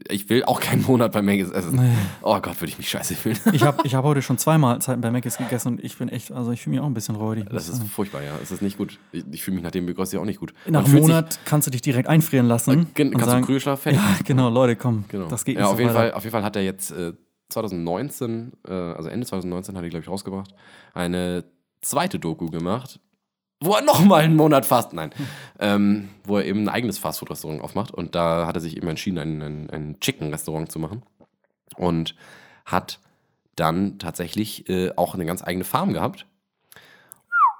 ich will auch keinen Monat bei Maggis essen. Nee. Oh Gott, würde ich mich scheiße fühlen. Ich habe ich hab heute schon zwei Mahlzeiten bei Mc's gegessen und ich bin echt, also ich fühle mich auch ein bisschen räudig. Das ist sagen. furchtbar, ja. Es ist nicht gut. Ich, ich fühle mich nach dem Begrossi auch nicht gut. Nach einem fühlt sich- Monat kannst du dich direkt einfrieren lassen. Und kannst sagen, du Krügelschlaf fertig? Ja, genau, Leute, komm. Genau. Das geht ja, nicht auf so jeden weiter. Fall, auf jeden Fall hat er jetzt äh, 2019, äh, also Ende 2019 hat er, glaube ich, rausgebracht, eine zweite Doku gemacht, wo er nochmal einen Monat fast, nein, ähm, wo er eben ein eigenes Fastfood-Restaurant aufmacht. Und da hat er sich eben entschieden, ein, ein, ein Chicken-Restaurant zu machen. Und hat dann tatsächlich äh, auch eine ganz eigene Farm gehabt.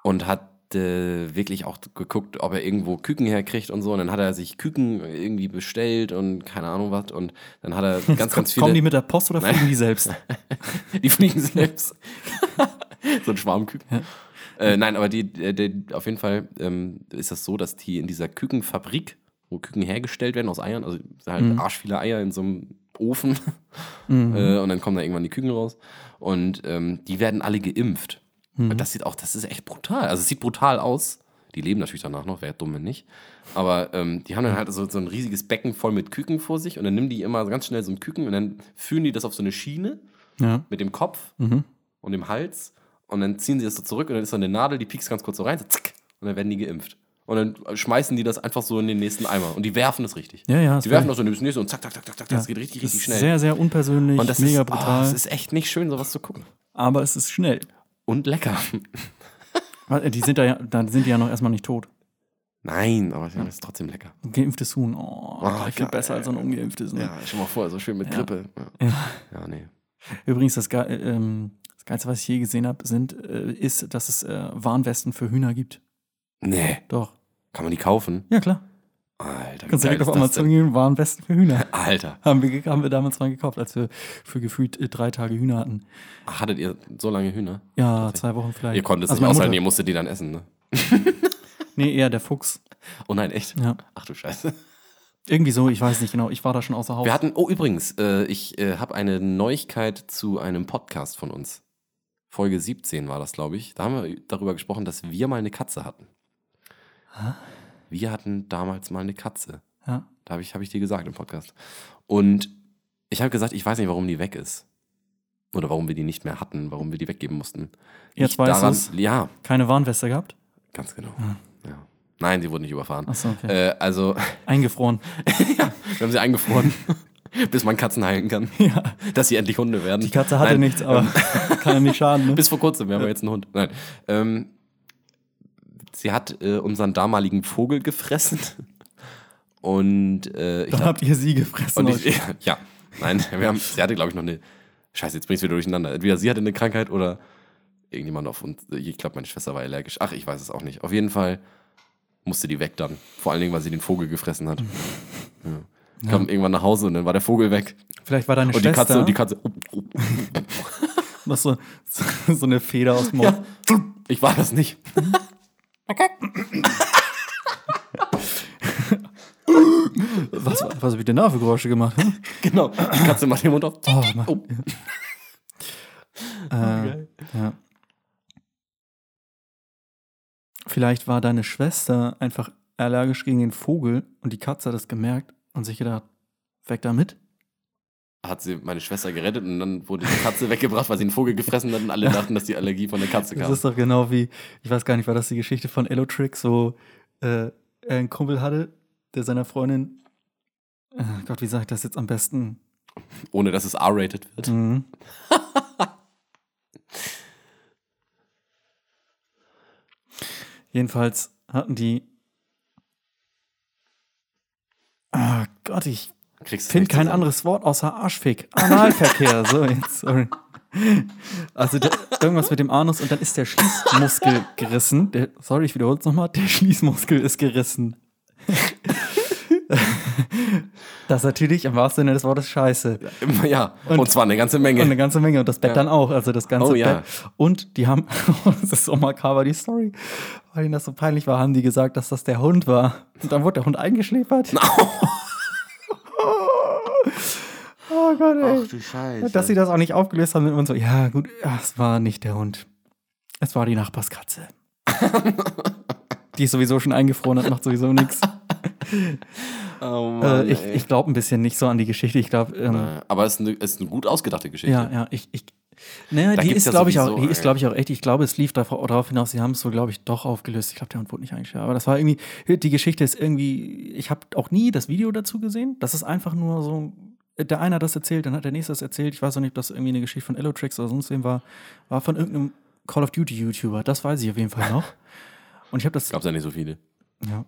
Und hat äh, wirklich auch geguckt, ob er irgendwo Küken herkriegt und so. Und dann hat er sich Küken irgendwie bestellt und keine Ahnung was. Und dann hat er ganz, ganz viele. Kommen die mit der Post oder Nein. fliegen die selbst? Die fliegen selbst. so ein Schwarmküken. Äh, nein, aber die, äh, die, auf jeden Fall ähm, ist das so, dass die in dieser Kükenfabrik, wo Küken hergestellt werden aus Eiern, also halt Mhm. arsch viele Eier in so einem Ofen Mhm. äh, und dann kommen da irgendwann die Küken raus und ähm, die werden alle geimpft. Mhm. Und das sieht auch, das ist echt brutal. Also es sieht brutal aus. Die leben natürlich danach noch, wäre dumm, wenn nicht. Aber ähm, die haben dann halt so, so ein riesiges Becken voll mit Küken vor sich und dann nehmen die immer ganz schnell so ein Küken und dann führen die das auf so eine Schiene Ja. mit dem Kopf Mhm. und im Hals und dann ziehen sie das so zurück und dann ist da eine Nadel, die piekst ganz kurz so rein, so zack, und dann werden die geimpft. Und dann schmeißen die das einfach so in den nächsten Eimer und die werfen das richtig. Ja, ja, Die werfen das so in das nächste und zack, zack, zack, zack, zack, das geht richtig, Das richtig ist schnell. Sehr, sehr unpersönlich, und das mega ist, brutal. Oh, es ist echt nicht schön, sowas zu gucken. aber es ist schnell. Und lecker. Die sind da ja, dann sind die ja noch erstmal nicht tot. Nein, aber es ist trotzdem lecker. Ein geimpftes Huhn, oh, gleich viel geil. besser als so ein ungeimpftes. Ne? Ja, schon mal vor, so schön mit Grippe. Ja, Ja. ja nee. Übrigens, das, Ge ähm, das Geilste, was ich je gesehen habe, sind, äh, ist, dass es äh, Warnwesten für Hühner gibt. Nee, Doch. kann man die kaufen? Ja, klar. Alter, Kannst du direkt auf Amazon gehen, Warnwesten für Hühner. Alter, Haben wir, haben wir damals mal gekauft, als wir für gefühlt äh, drei Tage Hühner hatten. Ach, hattet ihr so lange Hühner? Ja, zwei Wochen vielleicht. Ihr konntet es Also nicht aushalten, Mutter. ihr musstet die dann essen, ne? Nee, eher der Fuchs. Oh nein, echt? Ja. Ach du Scheiße. Irgendwie so, ich weiß nicht genau. Ich war da schon außer Haus. Wir hatten, oh übrigens, äh, ich äh, habe eine Neuigkeit zu einem Podcast von uns. Folge 17 war das, glaube ich. Da haben wir darüber gesprochen, dass wir mal eine Katze hatten. Wir hatten damals mal eine Katze. ja. Da habe ich, hab ich dir gesagt im Podcast. Und ich habe gesagt, ich weiß nicht, warum die weg ist. Oder warum wir die nicht mehr hatten, warum wir die weggeben mussten. Jetzt Nicht weißt daran. Ja, Keine Warnweste gehabt? ganz genau. Ja. Nein, sie wurden nicht überfahren. Achso, okay. Äh, also, Eingefroren. wir haben sie eingefroren, bis man Katzen heilen kann. ja. Dass sie endlich Hunde werden. Die Katze hatte Nein, nichts, aber kann ja nicht schaden. Ne? Bis vor kurzem, wir haben ja jetzt einen Hund. Nein. Ähm, sie hat äh, unseren damaligen Vogel gefressen. Und äh, ich Dann glaub, habt ihr sie gefressen. und ich, ja, nein, wir haben, sie hatte, glaube ich, noch eine. Scheiße, jetzt bring ich wieder durcheinander. Entweder sie hatte eine Krankheit oder irgendjemand auf uns. Ich glaube, meine Schwester war allergisch. Ach, ich weiß es auch nicht. Auf jeden Fall musste die weg dann. Vor allen Dingen, weil sie den Vogel gefressen hat. Ja. Kam irgendwann nach Hause und dann war der Vogel weg. Vielleicht war deine Und die Schwester Katze, und die Katze. oh, oh. noch so, so eine Feder aus dem Mund. Ja, ich war das nicht. Was, was hab ich denn da für Geräusche gemacht? Hm? Genau. Die Katze macht den Mund auf. Oh, Mann. Oh. Äh, ja. Vielleicht war deine Schwester einfach allergisch gegen den Vogel und die Katze hat das gemerkt und sich gedacht, weg damit. Hat sie meine Schwester gerettet und dann wurde die Katze weggebracht, weil sie einen Vogel gefressen hat und alle dachten, dass die Allergie von der Katze Das kam. ist doch genau wie, ich weiß gar nicht, war das die Geschichte von Elotrix, so äh, er einen Kumpel hatte, der seiner Freundin, äh, Gott, wie sage ich das jetzt am besten? Ohne dass es R-rated wird. Mhm. Jedenfalls hatten die. Ah Gott, ich finde kein zusammen. anderes Wort außer Arschfick. Analverkehr. so, jetzt, sorry. Also der, irgendwas mit dem Anus und dann ist der Schließmuskel gerissen. Der, sorry, ich wiederhole es nochmal. Der Schließmuskel ist gerissen. Das ist natürlich im wahrsten Sinne des Wortes scheiße. Ja, und, Und- zwar eine ganze Menge. Und eine ganze Menge. Und das Bett Ja. dann auch. Also das ganze Oh, ja. Bett. Und die haben, das ist so makaber, die Story, weil ihnen das so peinlich war, haben die gesagt, dass das der Hund war. Und dann wurde der Hund eingeschläfert. oh Gott, ey. du Scheiße. Dass sie das auch nicht aufgelöst haben und so, ja gut, es war nicht der Hund. Es war die Nachbarskatze. die ist sowieso schon eingefroren, das macht sowieso nichts. oh Äh, Mann, ich ey. ich glaube ein bisschen nicht so an die Geschichte. Ich glaube, ähm, Äh, Aber es ist eine, es ist eine gut ausgedachte Geschichte. Ja, ja, ich. ich naja, Da die ist, glaube ich, auch, ist, glaube ich, auch echt. Ich glaube, es lief darauf hinaus, sie haben es so, glaube ich, doch aufgelöst. Ich glaube, der Hund wurde nicht eingestellt. Aber das war irgendwie, die Geschichte ist irgendwie, ich habe auch nie das Video dazu gesehen. Das ist einfach nur so, der eine hat das erzählt, dann hat der nächste das erzählt. Ich weiß auch nicht, ob das irgendwie eine Geschichte von Elotrix oder sonst wem war. War von irgendeinem Call of Duty YouTuber. Das weiß ich auf jeden Fall noch. Und ich habe das. Gab es ja nicht so viele. Ja.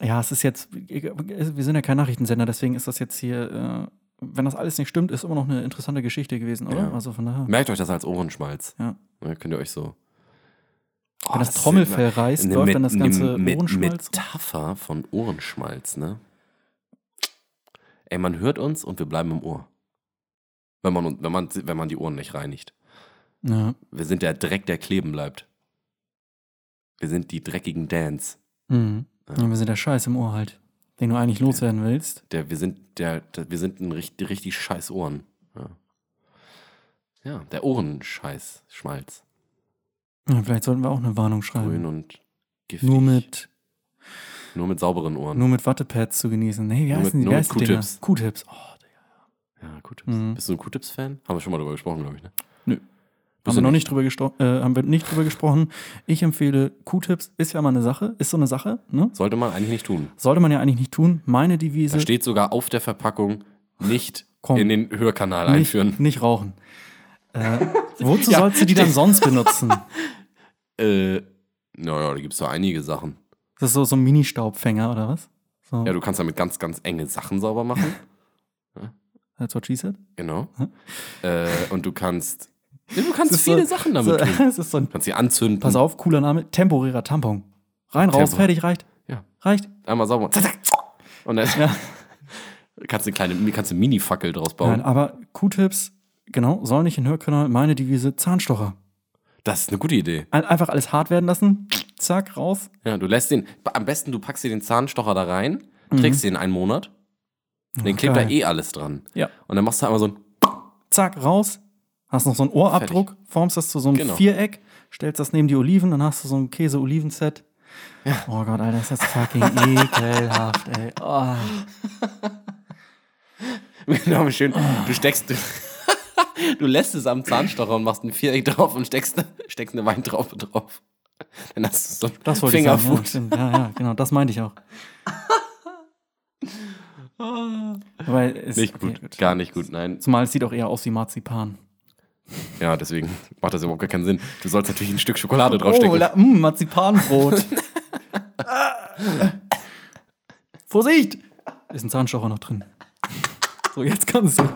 Ja, es ist jetzt, wir sind ja kein Nachrichtensender, deswegen ist das jetzt hier, äh, wenn das alles nicht stimmt, ist immer noch eine interessante Geschichte gewesen, oder? Ja. Also von daher. Merkt euch das als Ohrenschmalz. Ja. Dann könnt ihr euch so. Wenn das ist Trommelfell reißt, eine läuft Met- dann das ganze Met- Ohrenschmalz. Metapher von Ohrenschmalz, ne? Ey, man hört uns und wir bleiben im Ohr. Wenn man, wenn man, wenn man die Ohren nicht reinigt. Ja. Wir sind der Dreck, der kleben bleibt. Wir sind die dreckigen Dans. Mhm. Ja. Wir sind der Scheiß im Ohr halt, den du eigentlich loswerden willst. Der, wir sind der, der wir sind ein richtig, richtig scheiß Ohren. Ja. ja, der Ohrenscheiß, Schmalz. Ja, vielleicht sollten wir auch eine Warnung Grün schreiben. und giftig. Nur mit, Nur mit sauberen Ohren. nur mit Wattepads zu genießen. Nee, wie Nur heißen mit- die? nur mit? Q-Tips. Q-Tips. Oh, Digga. ja, Q-Tips. Mhm. Bist du ein Q-Tips-Fan? Haben wir schon mal drüber gesprochen, glaube ich, ne? Bist wir noch nicht. drüber, äh, haben wir nicht drüber gesprochen. Ich empfehle Q-Tips, ist ja mal eine Sache, ist so eine Sache, ne? Sollte man eigentlich nicht tun. Sollte man ja eigentlich nicht tun. Meine Devise, Da steht sogar auf der Verpackung nicht Komm. in den Hörkanal nicht, einführen. nicht rauchen. Äh, wozu Ja, sollst du die dann sonst benutzen? Äh, naja, da gibt es so einige Sachen. Das ist so, so ein Mini-Staubfänger oder was? So, Ja, du kannst damit ganz, ganz enge Sachen sauber machen. that's what she said. Genau. Äh, und du kannst. Du kannst viele so- Sachen damit so, tun. So ein, Du kannst sie anzünden. pass auf, cooler Name, temporärer Tampon. Rein, raus, Tempo. fertig, reicht. Ja. Reicht. Einmal sauber. Zack, zack. Und dann Ja. kannst du eine kleine kannst eine Mini-Fackel draus bauen. Nein, aber Q-Tips, genau, soll nicht in den Hörkanal. Meine Devise, Zahnstocher. Das ist eine gute Idee. Ein- Einfach alles hart werden lassen, zack, raus. Ja, du lässt den. Am besten, du packst dir den Zahnstocher da rein, Mhm. trägst den einen Monat. Und dann klebt da eh alles dran. Ja. Und dann machst du einmal so ein. Zack, raus. Hast noch so einen Ohrabdruck, formst das zu so einem Genau. Viereck, stellst das neben die Oliven, dann hast du so ein Käse-Oliven-Set. Oh Gott, Alter, ist das fucking ekelhaft, ey. Oh. Genau, schön. Du steckst. Du lässt es am Zahnstocher und machst ein Viereck drauf und steckst, steckst eine Weintraube drauf. Dann hast du so Das wollte ich sagen. Ja, Fingerfood. ja, ja, genau, das meinte ich auch. Weil es, Nicht gut, okay, gar nicht gut, nein. Zumal es sieht auch eher aus wie Marzipan. Ja, deswegen macht das überhaupt gar keinen Sinn. Du sollst natürlich ein Stück Schokolade draufstecken. Oh, la, mm, Marzipanbrot. Vorsicht! Ist ein Zahnstocher noch drin. So, jetzt kannst du.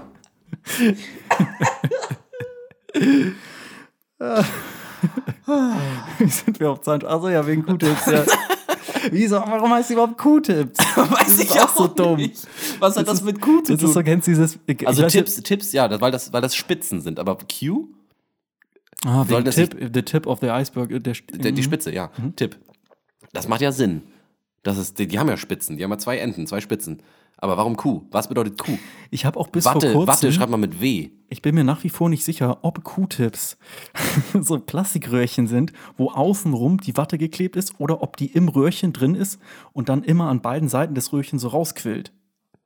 Wie sind wir auf Zahnstocher? Achso, ja, wegen Q-Tips, ja. Wieso, warum heißt die überhaupt Q-Tips? Weiß Das ist auch so dumm. Was hat das mit Q zu Das ist so, tun? du dieses. ich Also weiß Tipps, Tipps, ja, das, weil, das, weil das Spitzen sind. Aber Q, Ah, Soll das Tip, the tip of the iceberg. äh, Der, der, die Spitze, ja. Tipp. Das macht ja Sinn. Das ist, die, die haben ja Spitzen, die haben ja zwei Enden, zwei Spitzen. Aber warum Q? Was bedeutet Q? ich habe auch bis Watte, vor kurzem, Watte schreibt man mit W. ich bin mir nach wie vor nicht sicher, ob Q-Tips so Plastikröhrchen sind, wo außenrum die Watte geklebt ist oder ob die im Röhrchen drin ist und dann immer an beiden Seiten des Röhrchens so rausquillt.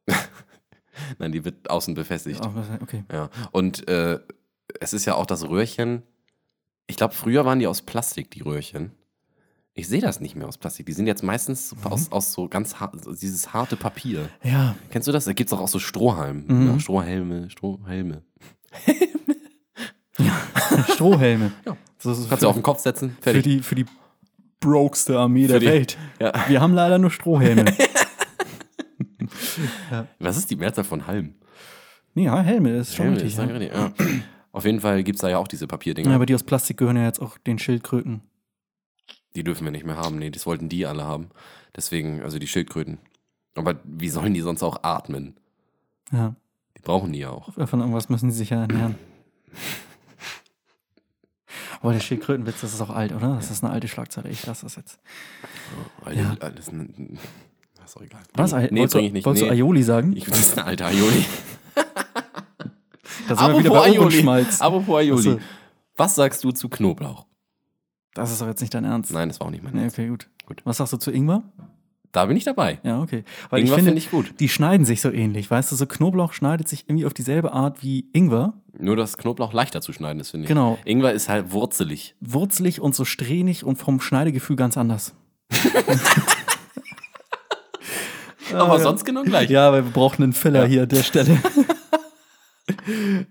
Nein, die wird außen befestigt. Okay. Ja. Und äh, es ist ja auch das Röhrchen. Ich glaube, früher waren die aus Plastik, die Röhrchen. Ich sehe das nicht mehr aus Plastik. Die sind jetzt meistens Mhm. aus, aus so ganz har dieses harte Papier. Ja, Kennst du das? Da gibt es auch, auch so Strohhalme. Mhm. Ja, Strohhelme, Strohhelme. Strohhelme. Ja. Das ist Kannst du auf für, den Kopf setzen. für, Fertig. die, für die brokeste Armee der die- Welt. Ja. Wir haben leider nur Strohhelme. Was ist die Mehrzahl von Halm? ja, Helme, ist schon Helme, richtig. ist ja Ja. richtig, ja. Auf jeden Fall gibt es da ja auch diese Papierdinger. ja, aber die aus Plastik gehören ja jetzt auch den Schildkröten. Die dürfen wir nicht mehr haben. Nee, das wollten die alle haben. Deswegen, also die Schildkröten. Aber wie sollen die sonst auch atmen? Ja, Die brauchen die ja auch. von irgendwas müssen sie sich ja ernähren. Aber der Schildkrötenwitz, das ist auch alt, oder? Das ist eine alte Schlagzeile. Ich lasse das jetzt. Weil Ja. die- alles, ist doch egal. Was? Nee, wolltest, ich nicht. wolltest Nee. du Aioli sagen? Ich, das ist eine alte Aioli. Da sind wir wieder bei Aioli. Apropos Aioli. Was sagst du zu Knoblauch? Das ist doch jetzt nicht dein Ernst. Nein, das war auch nicht mein Nee, Ernst. okay, gut. Gut. Was sagst du zu Ingwer? Da bin ich dabei. Ja, okay. Weil Ingwer finde, finde ich gut. die schneiden sich so ähnlich. Weißt du, so Knoblauch schneidet sich irgendwie auf dieselbe Art wie Ingwer. Nur das Knoblauch leichter zu schneiden ist, finde ich. Genau. Ingwer ist halt wurzelig. Wurzelig und so strähnig und vom Schneidegefühl ganz anders. Aber sonst genau gleich. Ja, aber wir brauchen einen Filler Ja. hier an der Stelle.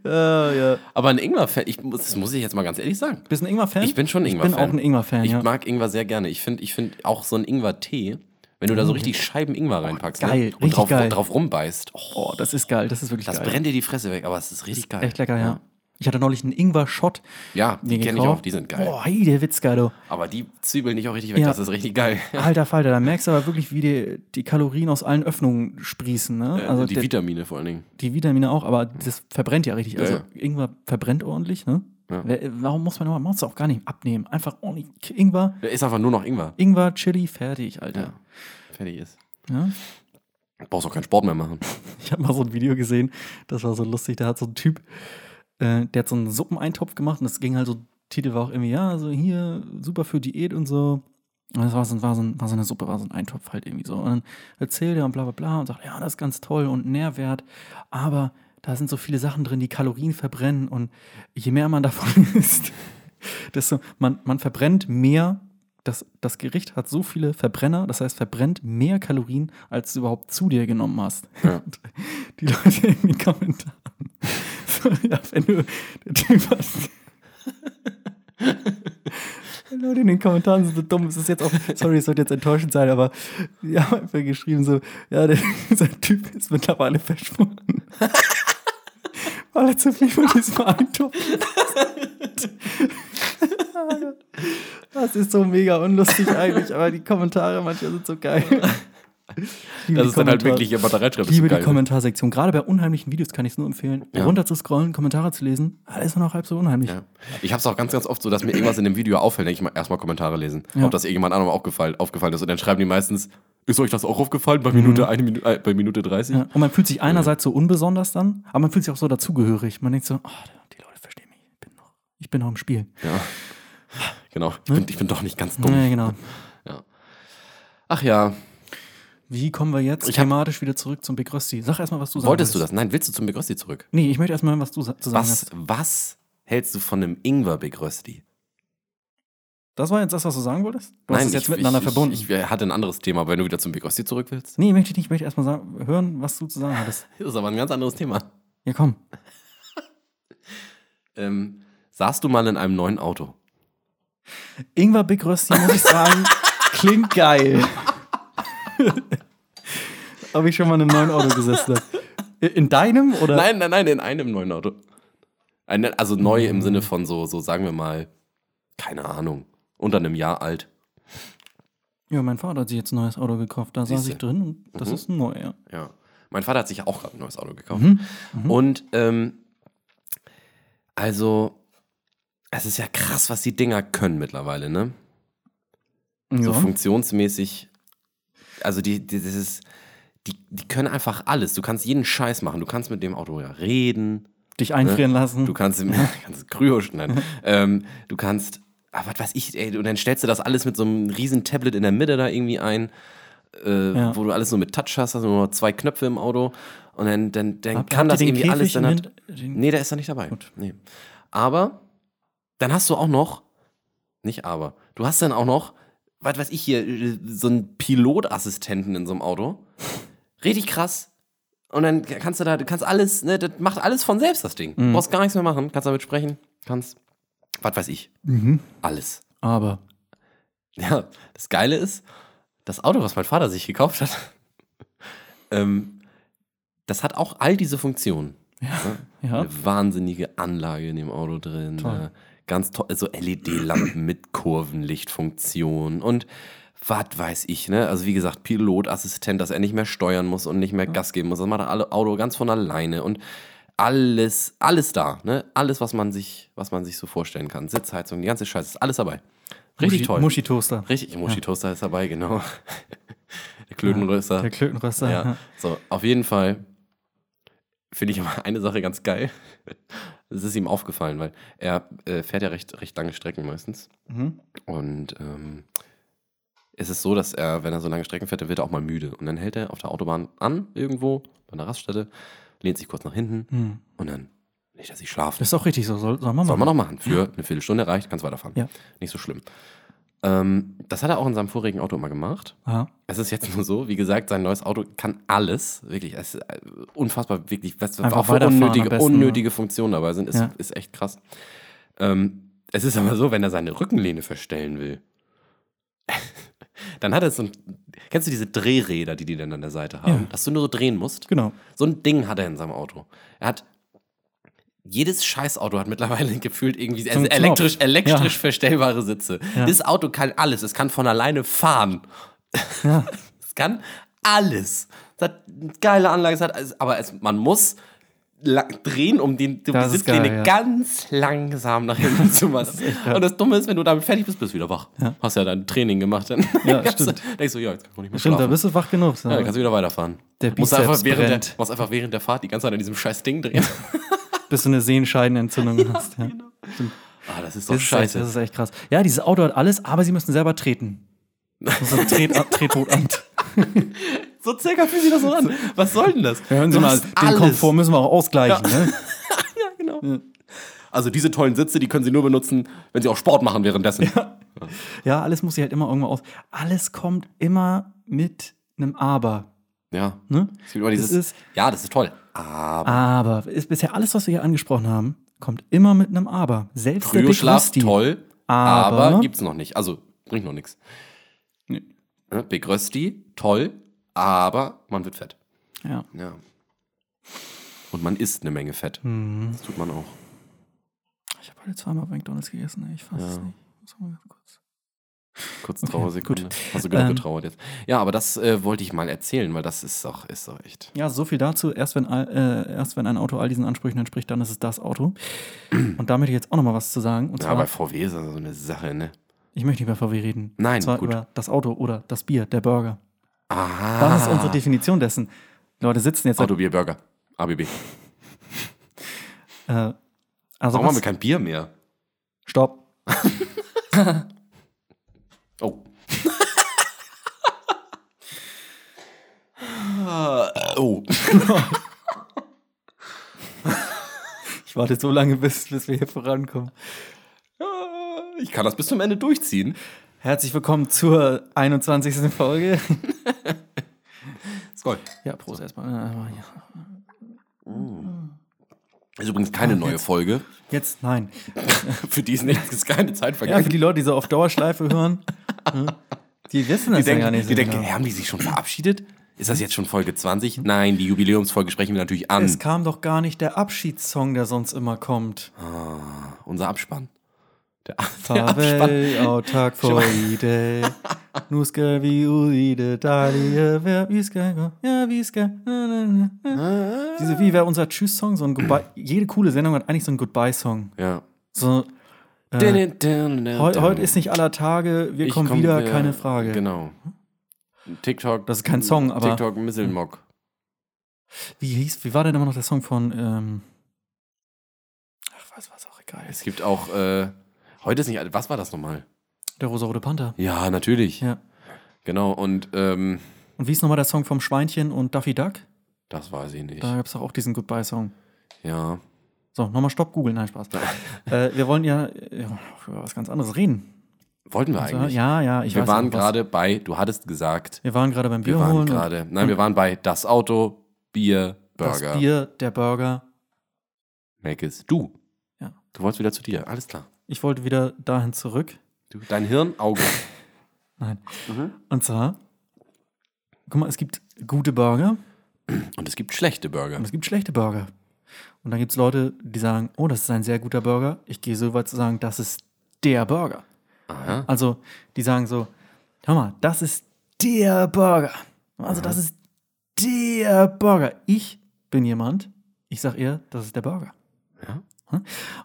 ja, ja. Aber ein Ingwer, ich muss, das muss ich jetzt mal ganz ehrlich sagen. Bist du ein Ingwer-Fan? Ich bin schon Ich Ingwer-Fan. bin auch ein Ingwer-Fan, Ich ja. mag Ingwer sehr gerne. Ich finde ich find auch so ein Ingwer-Tee, wenn du da so richtig Scheiben Ingwer reinpackst Oh, geil, ne? und drauf, geil. drauf rumbeißt. Oh, Oh, das ist geil. Das ist wirklich das geil. brennt dir die Fresse weg, aber es ist richtig geil. Echt lecker, ja. Ich hatte neulich einen Ingwer-Shot. Ja, die kenne ich auch, die sind geil. Boah, hey, der Witz geil, du. Aber die zwiebeln nicht auch richtig weg, Ja. das ist richtig geil. Alter Falter, da merkst du aber wirklich, wie die, die Kalorien aus allen Öffnungen sprießen, ne? also die der- Vitamine vor allen Dingen. die Vitamine auch, aber das verbrennt ja richtig. Also Ja, Ingwer verbrennt ordentlich, ne? Ja. Warum muss man man muss auch gar nicht abnehmen? Einfach ordentlich Ingwer, Der ist einfach nur noch Ingwer. Ingwer, Chili, fertig, Alter. Ja. Fertig ist. Ja? Brauchst auch keinen Sport mehr machen. Ich habe mal so ein Video gesehen, das war so lustig. Da hat so ein Typ, äh, der hat so einen Suppeneintopf gemacht und das ging halt so, Titel war auch irgendwie, ja, so hier, super für Diät und so. Und das war so, war, so, war so eine Suppe, war so ein Eintopf halt irgendwie so. Und dann erzählt er und bla bla bla und sagt, ja, das ist ganz toll und Nährwert, aber da sind so viele Sachen drin, die Kalorien verbrennen und je mehr man davon isst, desto man, man verbrennt mehr. Das, das Gericht hat so viele Verbrenner, das heißt, verbrennt mehr Kalorien, als du überhaupt zu dir genommen hast. Ja. Die Leute in den Kommentaren. Ja, wenn du der Typ hast. Leute in den Kommentaren sind so dumm. Es ist jetzt auch, sorry, es sollte jetzt enttäuschend sein, aber die haben einfach geschrieben so, ja, der, dieser Typ ist mittlerweile verschwunden. Weil er zu viel von diesem Eintopf isst. Das ist so mega unlustig eigentlich, aber die Kommentare manchmal sind so geil. Das ist dann halt wirklich jemand da reinschreibt. Ich liebe die Kommentarsektion. Gerade bei unheimlichen Videos kann ich es nur empfehlen, Ja. runter zu scrollen, Kommentare zu lesen. Alles nur noch halb so unheimlich. Ja. Ich habe es auch ganz, ganz oft so, dass mir irgendwas in dem Video auffällt, denke ich mal erstmal Kommentare lesen. Ja. Ob das irgendjemand anderem auch gefallen, aufgefallen ist. Und dann schreiben die meistens, ist euch das auch aufgefallen bei Minute, eine Minute, äh, bei Minute 30? Mhm. Ja. Und man fühlt sich einerseits so unbesonders dann, aber man fühlt sich auch so dazugehörig. Man denkt so, oh, die Leute verstehen mich. Ich bin noch, ich bin noch im Spiel. Ja. Genau. Ich bin, ich bin doch nicht ganz dumm. Ja, genau. Ach ja, Wie kommen wir jetzt Ich thematisch wieder zurück zum Big Rösti? Sag erstmal, was du sagst. wolltest du das? Nein, willst du zum Big Rösti zurück? Nee, ich möchte erstmal hören, was du sa- zu sagen Was, hast. was hältst du von einem Ingwer Big Rösti? Das war jetzt das, was du sagen wolltest? Du hast es jetzt ich, miteinander ich, verbunden. Ich, ich hatte ein anderes Thema, wenn du wieder zum Big Rösti zurück willst. nee, möchte ich nicht. Ich möchte erstmal sagen, hören, was du zu sagen hattest. Das ist aber ein ganz anderes Thema. Ja, komm. Ähm, saßt du mal in einem neuen Auto? Ingwer Big Rösti, muss ich sagen, klingt geil. Ob ich schon mal in einem neuen Auto gesessen habe. In deinem oder? Nein, nein, nein, in einem neuen Auto. Also neu im Sinne von so, so sagen wir mal, keine Ahnung, unter einem Jahr alt. Ja, mein Vater hat sich jetzt ein neues Auto gekauft. Da saß Siehste. ich drin und das Mhm. ist neu, ja. Ja. Mein Vater hat sich auch gerade ein neues Auto gekauft. Mhm. Und ähm, also, es ist ja krass, was die Dinger können mittlerweile, ne? So Ja. funktionsmäßig. Also die, die, das ist, die, die können einfach alles. Du kannst jeden Scheiß machen. Du kannst mit dem Auto ja reden. Dich einfrieren lassen. Du kannst, kannst Kryo schneiden. ähm, du kannst, ah, was weiß ich, ey, und dann stellst du das alles mit so einem riesen Tablet in der Mitte da irgendwie ein, äh, Ja. wo du alles nur mit Touch hast, hast nur zwei Knöpfe im Auto und dann, dann, dann Habt- kann das irgendwie alles Käfig dann im hat, den- Nee, der ist da nicht dabei. Nee. Aber dann hast du auch noch, nicht aber, du hast dann auch noch, was weiß ich hier, äh, so einen Pilotassistenten in so einem Auto. Richtig krass. Und dann kannst du da, du kannst alles, ne, das macht alles von selbst, das Ding. Mhm. Brauchst gar nichts mehr machen, kannst damit sprechen, kannst, was weiß ich, Mhm. alles. Aber. Ja, das Geile ist, das Auto, was mein Vater sich gekauft hat, ähm, das hat auch all diese Funktionen. Ja. Eine wahnsinnige Anlage in dem Auto drin. Toll. Äh, ganz toll, so LED-Lampen mit Kurvenlichtfunktion und was weiß ich, ne? Also wie gesagt, Pilotassistent, dass er nicht mehr steuern muss und nicht mehr Gas geben muss. Das macht das Auto ganz von alleine und alles, alles da, ne? Alles, was man sich, was man sich so vorstellen kann. Sitzheizung, die ganze Scheiße, ist alles dabei. Richtig Muschi- toll. Muschi-Toaster. Richtig, Muschi-Toaster ist dabei, genau. Der Klötenröster. Der Klötenröster. Ja, Ja. so, auf jeden Fall finde ich immer eine Sache ganz geil. Es ist ihm aufgefallen, weil er äh, fährt ja recht, recht lange Strecken meistens. Mhm. Und ähm, es ist so, dass er, wenn er so lange Strecken fährt, dann wird er auch mal müde. Und dann hält er auf der Autobahn an, irgendwo, bei einer Raststätte, lehnt sich kurz nach hinten Mhm. und dann legt er sich schlafen. Das ist auch richtig so. Soll, soll man Soll machen. man noch machen. Für eine Viertelstunde reicht, kannst weiterfahren. Ja. Nicht so schlimm. Ähm, das hat er auch in seinem vorigen Auto immer gemacht. Aha. Es ist jetzt nur so, wie gesagt, sein neues Auto kann alles. Wirklich, es ist äh, unfassbar, wirklich, was Einfach auch für unnötige, besten, unnötige Funktionen dabei sind, ist, Ja. ist echt krass. Ähm, es ist aber so, wenn er seine Rückenlehne verstellen will, dann hat er so ein. Kennst du diese Drehräder, die die dann an der Seite haben? Ja. Dass du nur so drehen musst? Genau. So ein Ding hat er in seinem Auto. Er hat. Jedes Scheißauto hat mittlerweile gefühlt irgendwie So also elektrisch, elektrisch Ja. verstellbare Sitze. Ja. Das Auto kann alles. Es kann von alleine fahren. Es kann alles. Es hat eine geile Anlage, es hat alles, aber es, man muss drehen, um, den, die ist Sitzlehne geil, ja. ganz langsam nach hinten zu machen. Und das Dumme ist, wenn du damit fertig bist, bist du wieder wach. Ja. Hast ja dein Training gemacht. Dann Ja, kannst du- stimmt. denkst du, ja, jetzt kann ich nicht mehr Stimmt, da bist du wach genug. So. Ja, dann kannst du wieder weiterfahren. Der musst einfach, Bizeps während der, brennt. musst einfach während der Fahrt die ganze Zeit an diesem scheiß Ding drehen. bis du eine Sehenscheidenentzündung hast. Ja. Ah, das ist doch Das, ist scheiße. das ist echt krass. Ja, dieses Auto hat alles, aber sie müssen selber treten. Das ist ein Tret Tretbotamt. So circa fühlt sich das so an. Was soll denn das? Hören Sie mal, den alles. Komfort müssen wir auch ausgleichen. Ne? Ja, genau. Also diese tollen Sitze, die können Sie nur benutzen, wenn Sie auch Sport machen währenddessen. Ja, alles muss sich halt immer irgendwo aus. Alles kommt immer mit einem Aber. Ja. Ne? Es gibt immer dieses, ist- ja, das ist toll. Aber Aber ist bisher alles, was wir hier angesprochen haben, kommt immer mit einem Aber. Selbst der Big Kryoschlaf, Rusty. toll, aber, Aber- gibt's noch nicht. Also bringt noch nichts. Nee. Ne, Big Rösti, toll, aber man wird fett. Ja. Ja. Und man isst eine Menge Fett. Mhm. Das tut man auch. Ich habe heute zweimal McDonalds gegessen. ey. Ich fass es Ja. nicht. Muss mal kurz. Kurz Trauersekunde. gut. Hast du genug Ähm, getrauert jetzt? Ja, aber das äh, wollte ich mal erzählen, weil das ist doch, ist doch echt. Ja, so viel dazu. Erst wenn, all- äh, erst wenn ein Auto all diesen Ansprüchen entspricht, dann ist es das Auto. Und da möchte ich jetzt auch noch mal was zu sagen. Und Ja, zwar, bei VW ist das so eine Sache, ne? ich möchte nicht über VW reden. Nein, und zwar gut. über das Auto oder das Bier, der Burger. Aha. Das ist unsere Definition dessen. Leute sitzen jetzt. Auto, Bier, Burger. ABB. Äh, also Warum haben wir kein Bier mehr? Stopp. Oh. oh. Ich warte so lange, bis, bis wir hier vorankommen. Ich kann das bis zum Ende durchziehen. Herzlich willkommen zur 21. Folge. Skoll. Ja, Prost erstmal. Äh, ja. Ist übrigens keine neue Folge. Jetzt, nein. Für die ist nichts, ist keine Zeit Ja, vergangen. für die Leute, die so auf Dauerschleife hören, hm, die wissen das die ja denken, gar nicht. die so denken genau. hey, haben die sich schon verabschiedet? Ist das jetzt schon Folge 20? Nein, die Jubiläumsfolge sprechen wir natürlich an. Es kam doch gar nicht der Abschiedssong, der sonst immer kommt. Unser Abspann. Der, der Abspann. Farvel, autark for ide. Nu skal vi ud i det dejlige vejr. Vi skal gå, ja, vi skal. Na, na, na. Diese, wie wäre unser Tschüss-Song? So ein Goodbye. Jede coole Sendung hat eigentlich so einen Goodbye-Song. Ja. So, äh, heu, heute ist nicht aller Tage, wir Ich kommen komm wieder, keine Frage. Genau. TikTok. Das ist kein Song, aber- TikTok Misselmock. Wie hieß, wie war denn immer noch der Song von, ähm, ach, was, was auch egal. Es gibt auch, äh, heute ist nicht, was war das nochmal? Der rosarote Panther. Ja, natürlich. Ja. Genau, und ähm, Und wie ist nochmal der Song vom Schweinchen und Daffy Duck? das weiß ich nicht. Da gab es auch diesen Goodbye-Song. Ja. So, nochmal Stopp, googeln, nein, Spaß. äh, wir wollen ja, ja über was ganz anderes reden. Wollten wir Also, eigentlich? ja, ja, ich wir weiß waren gerade bei, du hattest gesagt, Wir waren gerade beim Bier wir waren gerade, nein, wir waren bei das Auto, Bier, und das Burger. Bier, der Burger. Make es. Du. Ja. Du wolltest wieder zu dir. Alles klar. Ich wollte wieder dahin zurück. Du, dein Hirn, Auge. Nein. Mhm. Und zwar, guck mal, es gibt gute Burger Und es gibt schlechte Burger. und es gibt schlechte Burger. Und dann gibt es Leute, die sagen, oh, das ist ein sehr guter Burger. Ich gehe so weit zu sagen, das ist der Burger. Aha. Also, die sagen so, hör mal, das ist der Burger. Also, das ist der Burger. Ich bin jemand, ich sag eher, das ist der Burger. Ja.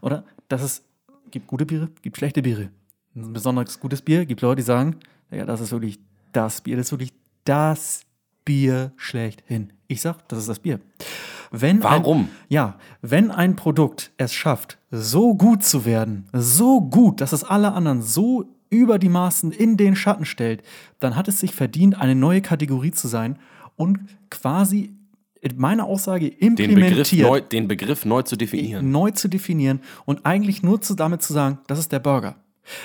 Oder das ist, gibt gute Biere, gibt schlechte Biere. Ein besonders gutes Bier gibt Leute, die sagen, ja, das ist wirklich das Bier, das ist wirklich das Bier schlechthin. Ich sag, das ist das Bier. Wenn Warum? Ein, ja, wenn ein Produkt es schafft, so gut zu werden, so gut, dass es alle anderen so über die Maßen in den Schatten stellt, dann hat es sich verdient, eine neue Kategorie zu sein und quasi in meiner Aussage Den Begriff, implementiert neu, den Begriff neu zu definieren. neu zu definieren und eigentlich nur zu, damit zu sagen, das ist der Burger.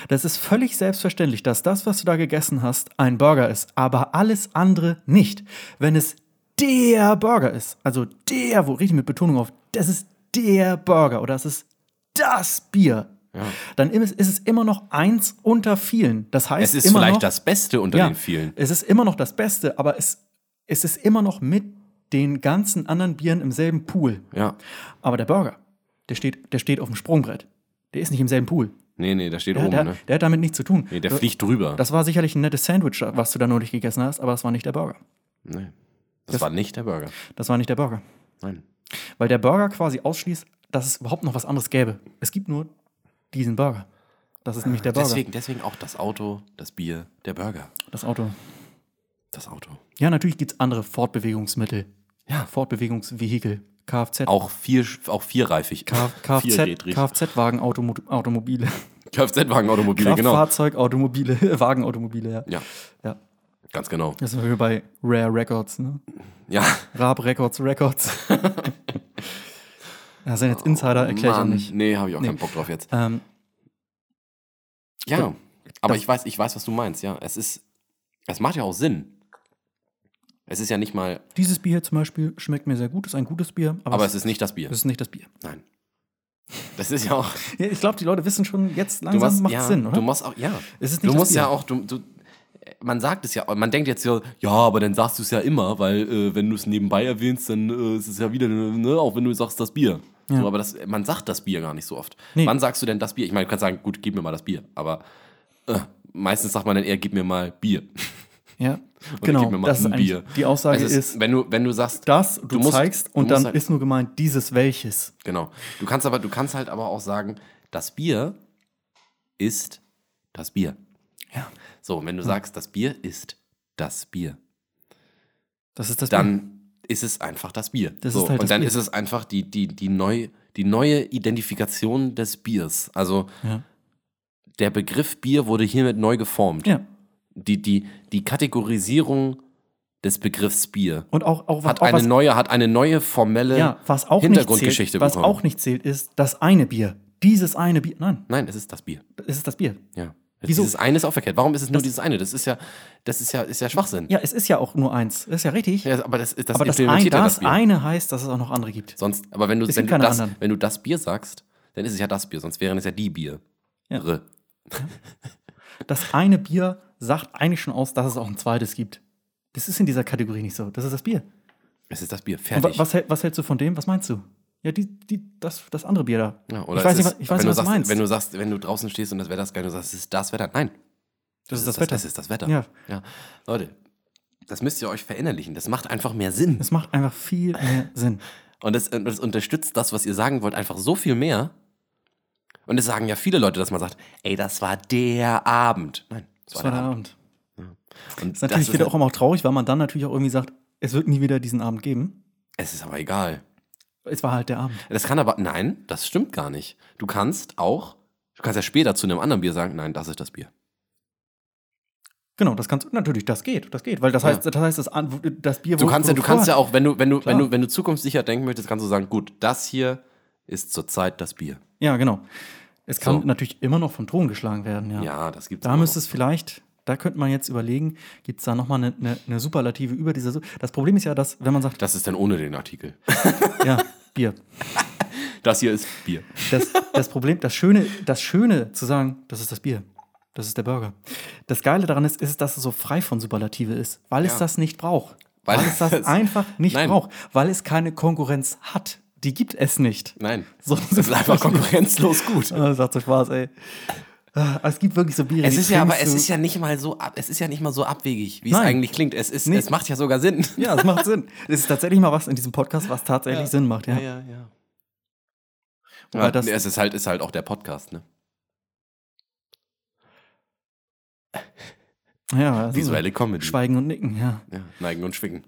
Das ist völlig selbstverständlich, dass das, was du da gegessen hast, ein Burger ist, aber alles andere nicht. Wenn es der Burger ist, also der, wo richtig mit Betonung auf, das ist der Burger oder das ist das Bier, Ja. dann ist ist es immer noch eins unter vielen. Das heißt, Es ist vielleicht noch, das Beste unter ja, den vielen. Es ist immer noch das Beste, aber es, es ist immer noch mit den ganzen anderen Bieren im selben Pool. Ja. Aber der Burger, der steht, der steht auf dem Sprungbrett. Der ist nicht im selben Pool. Nee, nee, da steht Der, oben, der, ne? der hat damit nichts zu tun. Nee, der Das- fliegt drüber. Das war sicherlich ein nettes Sandwich, was du da neulich gegessen hast, aber das war nicht der Burger. nee. Das, war nicht der Burger. Das war nicht der Burger. Nein. Weil der Burger quasi ausschließt, dass es überhaupt noch was anderes gäbe. Es gibt nur diesen Burger. Das ist nämlich der Burger. Deswegen, deswegen auch das Auto, das Bier, der Burger. Das Auto. Das Auto. Ja, natürlich gibt es andere Fortbewegungsmittel. Ja. Fortbewegungsvehikel. Kfz. Auch, vier, auch vierreifig. Kfz. Kfz-Wagen, Automo Automobile. Kfz-Wagen, Automobile, genau. Kraftfahrzeug, Automobile, Wagenautomobile, ja. Ja. ja. Ganz genau. Das sind wir bei Rare Records, ne? Ja. Raab Records Records. das sind jetzt Insider, erkläre ich auch nicht. Nee, habe ich auch Nee. keinen Bock drauf jetzt. Ähm, Ja. Aber ich weiß, ich weiß, was du meinst, ja. Es ist, es macht ja auch Sinn. Es ist ja nicht mal, dieses Bier hier zum Beispiel schmeckt mir sehr gut, ist ein gutes Bier, aber, aber es, ist nicht das Bier. es ist nicht das Bier. Nein. Das ist ja auch. Ja, ich glaube, die Leute wissen schon, jetzt Du langsam musst, macht ja, Sinn, oder? Du musst auch, ja. Es ist Du nicht das musst ja Bier. auch, du, du, man sagt es ja, man denkt jetzt ja, ja, aber dann sagst du es ja immer, weil äh, wenn du es nebenbei erwähnst, dann äh, ist es ja wieder, ne, auch wenn du sagst das Bier. Ja. So, aber das, man sagt das Bier gar nicht so oft. Nee. Wann sagst du denn das Bier? Ich meine, du kannst sagen, gut, gib mir mal das Bier, aber äh, meistens sagt man dann eher, gib mir mal Bier. ja, gib genau. mir mal Das ist ein Bier. die Aussage Es ist, wenn du, wenn du sagst, das, du, du musst- zeigst du und musst dann halt- ist nur gemeint, dieses welches. Genau. Du kannst aber, du kannst halt aber auch sagen, das Bier ist das Bier. Ja. So, wenn du sagst, das Bier ist das Bier, Das ist das Bier. dann ist es einfach das Bier. Das so, ist halt und dann Bier. ist es einfach die, die, die, neu, die neue Identifikation des Biers. Also Ja. der Begriff Bier wurde hiermit neu geformt. ja. Die, die, die Kategorisierung des Begriffs Bier Und auch, auch, hat auch eine was, neue, hat eine neue formelle ja, was auch nicht Hintergrundgeschichte zählt, was bekommen. auch nicht zählt, ist das eine Bier. Dieses eine Bier. Nein, Nein, es ist das Bier. es ist das Bier. Ja. Wieso? Dieses eine ist auch verkehrt. Warum ist es nur Das- dieses eine? Das ist ja, das ist ja, ist ja Schwachsinn. Ja, es ist ja auch nur eins. Das ist ja richtig. Ja, aber das, ist- das aber das, ein, das das eine heißt, dass es auch noch andere gibt. Sonst, aber wenn du, wenn du, das, anderen. wenn du das Bier sagst, dann ist es ja das Bier, sonst wären es ja die Bier. Ja. Das eine Bier sagt eigentlich schon aus, dass es auch ein zweites gibt. Das ist in dieser Kategorie nicht so. Das ist das Bier. Es ist das Bier. Fertig. was, was hältst du von dem? Was meinst du? Ja, die, die, das, das andere Bier da. Ja, ich weiß nicht, was- ich weiß wenn, nicht, du was du sagst, meinst. wenn du sagst, wenn du draußen stehst und das Wetter ist geil, du sagst, es ist das Wetter. Nein. das ist das, Wetter. Das ist das Wetter. Ja. ja. Leute, das müsst ihr euch verinnerlichen. Das macht einfach mehr Sinn. Es macht einfach viel mehr Sinn. Und das, das unterstützt das, was ihr sagen wollt, einfach so viel mehr. Und es sagen ja viele Leute, dass man sagt, ey, das war der Abend. Nein, das Das war der der Abend. Abend. Und Das ist natürlich das wieder halt- auch immer auch traurig, weil man dann natürlich auch irgendwie sagt, es wird nie wieder diesen Abend geben. Es ist aber egal. Es war halt der Abend. Das kann aber, nein, das stimmt gar nicht. Du kannst auch, du kannst ja später zu einem anderen Bier sagen, nein, das ist das Bier. Genau, das kannst natürlich, das geht, das geht, weil das Ja. heißt, das heißt, das, das Bier Du kannst ja, du kannst ja auch, wenn du, wenn du, wenn du, wenn du zukunftssicher denken möchtest, kannst du sagen, gut, das hier ist zurzeit das Bier. Ja, genau. Es kann So. natürlich immer noch vom Thron geschlagen werden, ja. Ja, das gibt's. Da müsste es vielleicht, da könnte man jetzt überlegen, gibt es da nochmal eine, eine, eine Superlative über diese. Su- Das Problem ist ja, dass, wenn man sagt, Das ist dann ohne den Artikel. ja, Bier. Das hier ist Bier. Das, das Problem, das Schöne, das Schöne zu sagen, das ist das Bier. Das ist der Burger. Das Geile daran ist, ist, dass es so frei von Superlative ist, weil es Ja. das nicht braucht. Weil Weil, es das es- einfach nicht Nein. braucht. Weil es keine Konkurrenz hat. Die gibt es nicht. Nein. So, das ist einfach konkurrenzlos gut. Ah, sagt so Spaß, ey. Ah, Es gibt wirklich so Biere. Es ist ja, aber es ist ja nicht mal so, ab, es ist ja nicht mal so abwegig, wie es Nein. eigentlich klingt. Es ist, Nee. es macht ja sogar Sinn. Ja, es macht Sinn. Es ist tatsächlich mal was in diesem Podcast, was tatsächlich Sinn macht, ja. ja, ja. Wobei ja das- es ist halt, ist halt auch der Podcast, ne? ja also Visuelle Comedy. Schweigen und Nicken, ja. Ja, neigen und schwingen.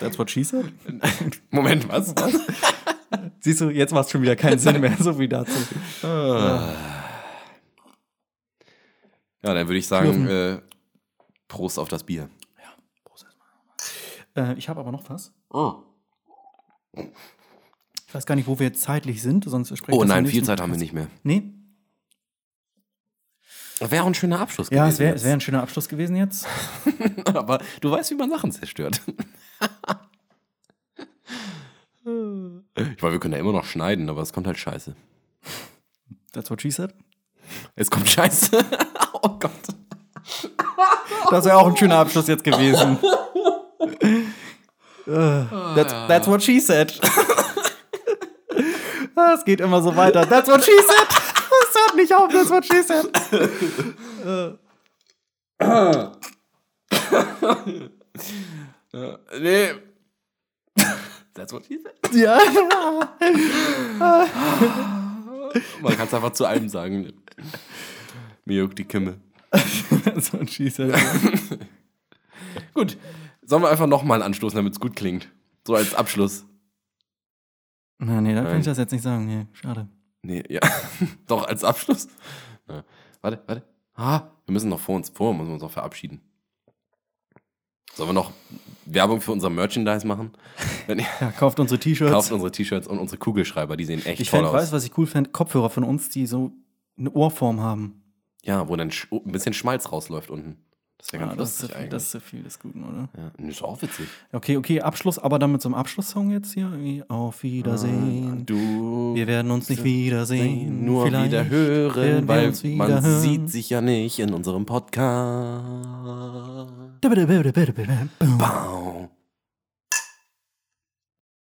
That's what she said. Moment, was? Siehst du, jetzt macht es schon wieder keinen Sinn mehr, so wie dazu. Ja, dann würde ich sagen, äh, Prost auf das Bier. Äh, ich habe aber noch was. Oh, Ich weiß gar nicht, wo wir jetzt zeitlich sind, sonst sprechen oh das im nein, viel Zeit haben wir nicht mehr. Nee? Wäre auch ein schöner Abschluss Ja, es gewesen. wäre wär ein schöner Abschluss gewesen jetzt. Aber du weißt, wie man Sachen zerstört. ich meine, wir können ja immer noch schneiden, aber es kommt halt scheiße. That's what she said. Es kommt scheiße. oh Gott. Das wäre auch ein schöner Abschluss jetzt gewesen. Äh, that's, that's what she said. Ah, es geht immer so weiter. That's what she said. Hört nicht auf, that's what she said. Nee. That's what she said. Ja. Man kann es einfach zu allem sagen. Mir juckt die Kimme. that's what she said. Gut. Sollen wir einfach nochmal anstoßen, damit es gut klingt? So als Abschluss. Na, nee, da kann ich das jetzt nicht sagen. Nee, schade. Nee, ja. Doch, als Abschluss. Ja. Warte, warte. Ah, wir müssen noch vor uns, vor müssen wir uns noch verabschieden. Sollen wir noch Werbung für unser Merchandise machen? Wenn ihr Ja, kauft unsere T-Shirts. kauft unsere T-Shirts und unsere Kugelschreiber, die sehen echt ich toll fänd, aus. weiß, was ich cool fände, Kopfhörer von uns, die so eine Ohrform haben. Ja, wo dann ein bisschen Schmalz rausläuft unten. Das wäre Ja, ganz das, ist viel, das ist zu viel des Guten, oder? Ja, das ist auch witzig. Okay, okay, Abschluss, aber dann mit so einem Abschlusssong jetzt hier. Irgendwie Auf Wiedersehen. Ah, Du Wir werden uns nicht wiedersehen. nur Vielleicht wieder hören, weil wieder man hören. sieht sich ja nicht in unserem Podcast. Bam.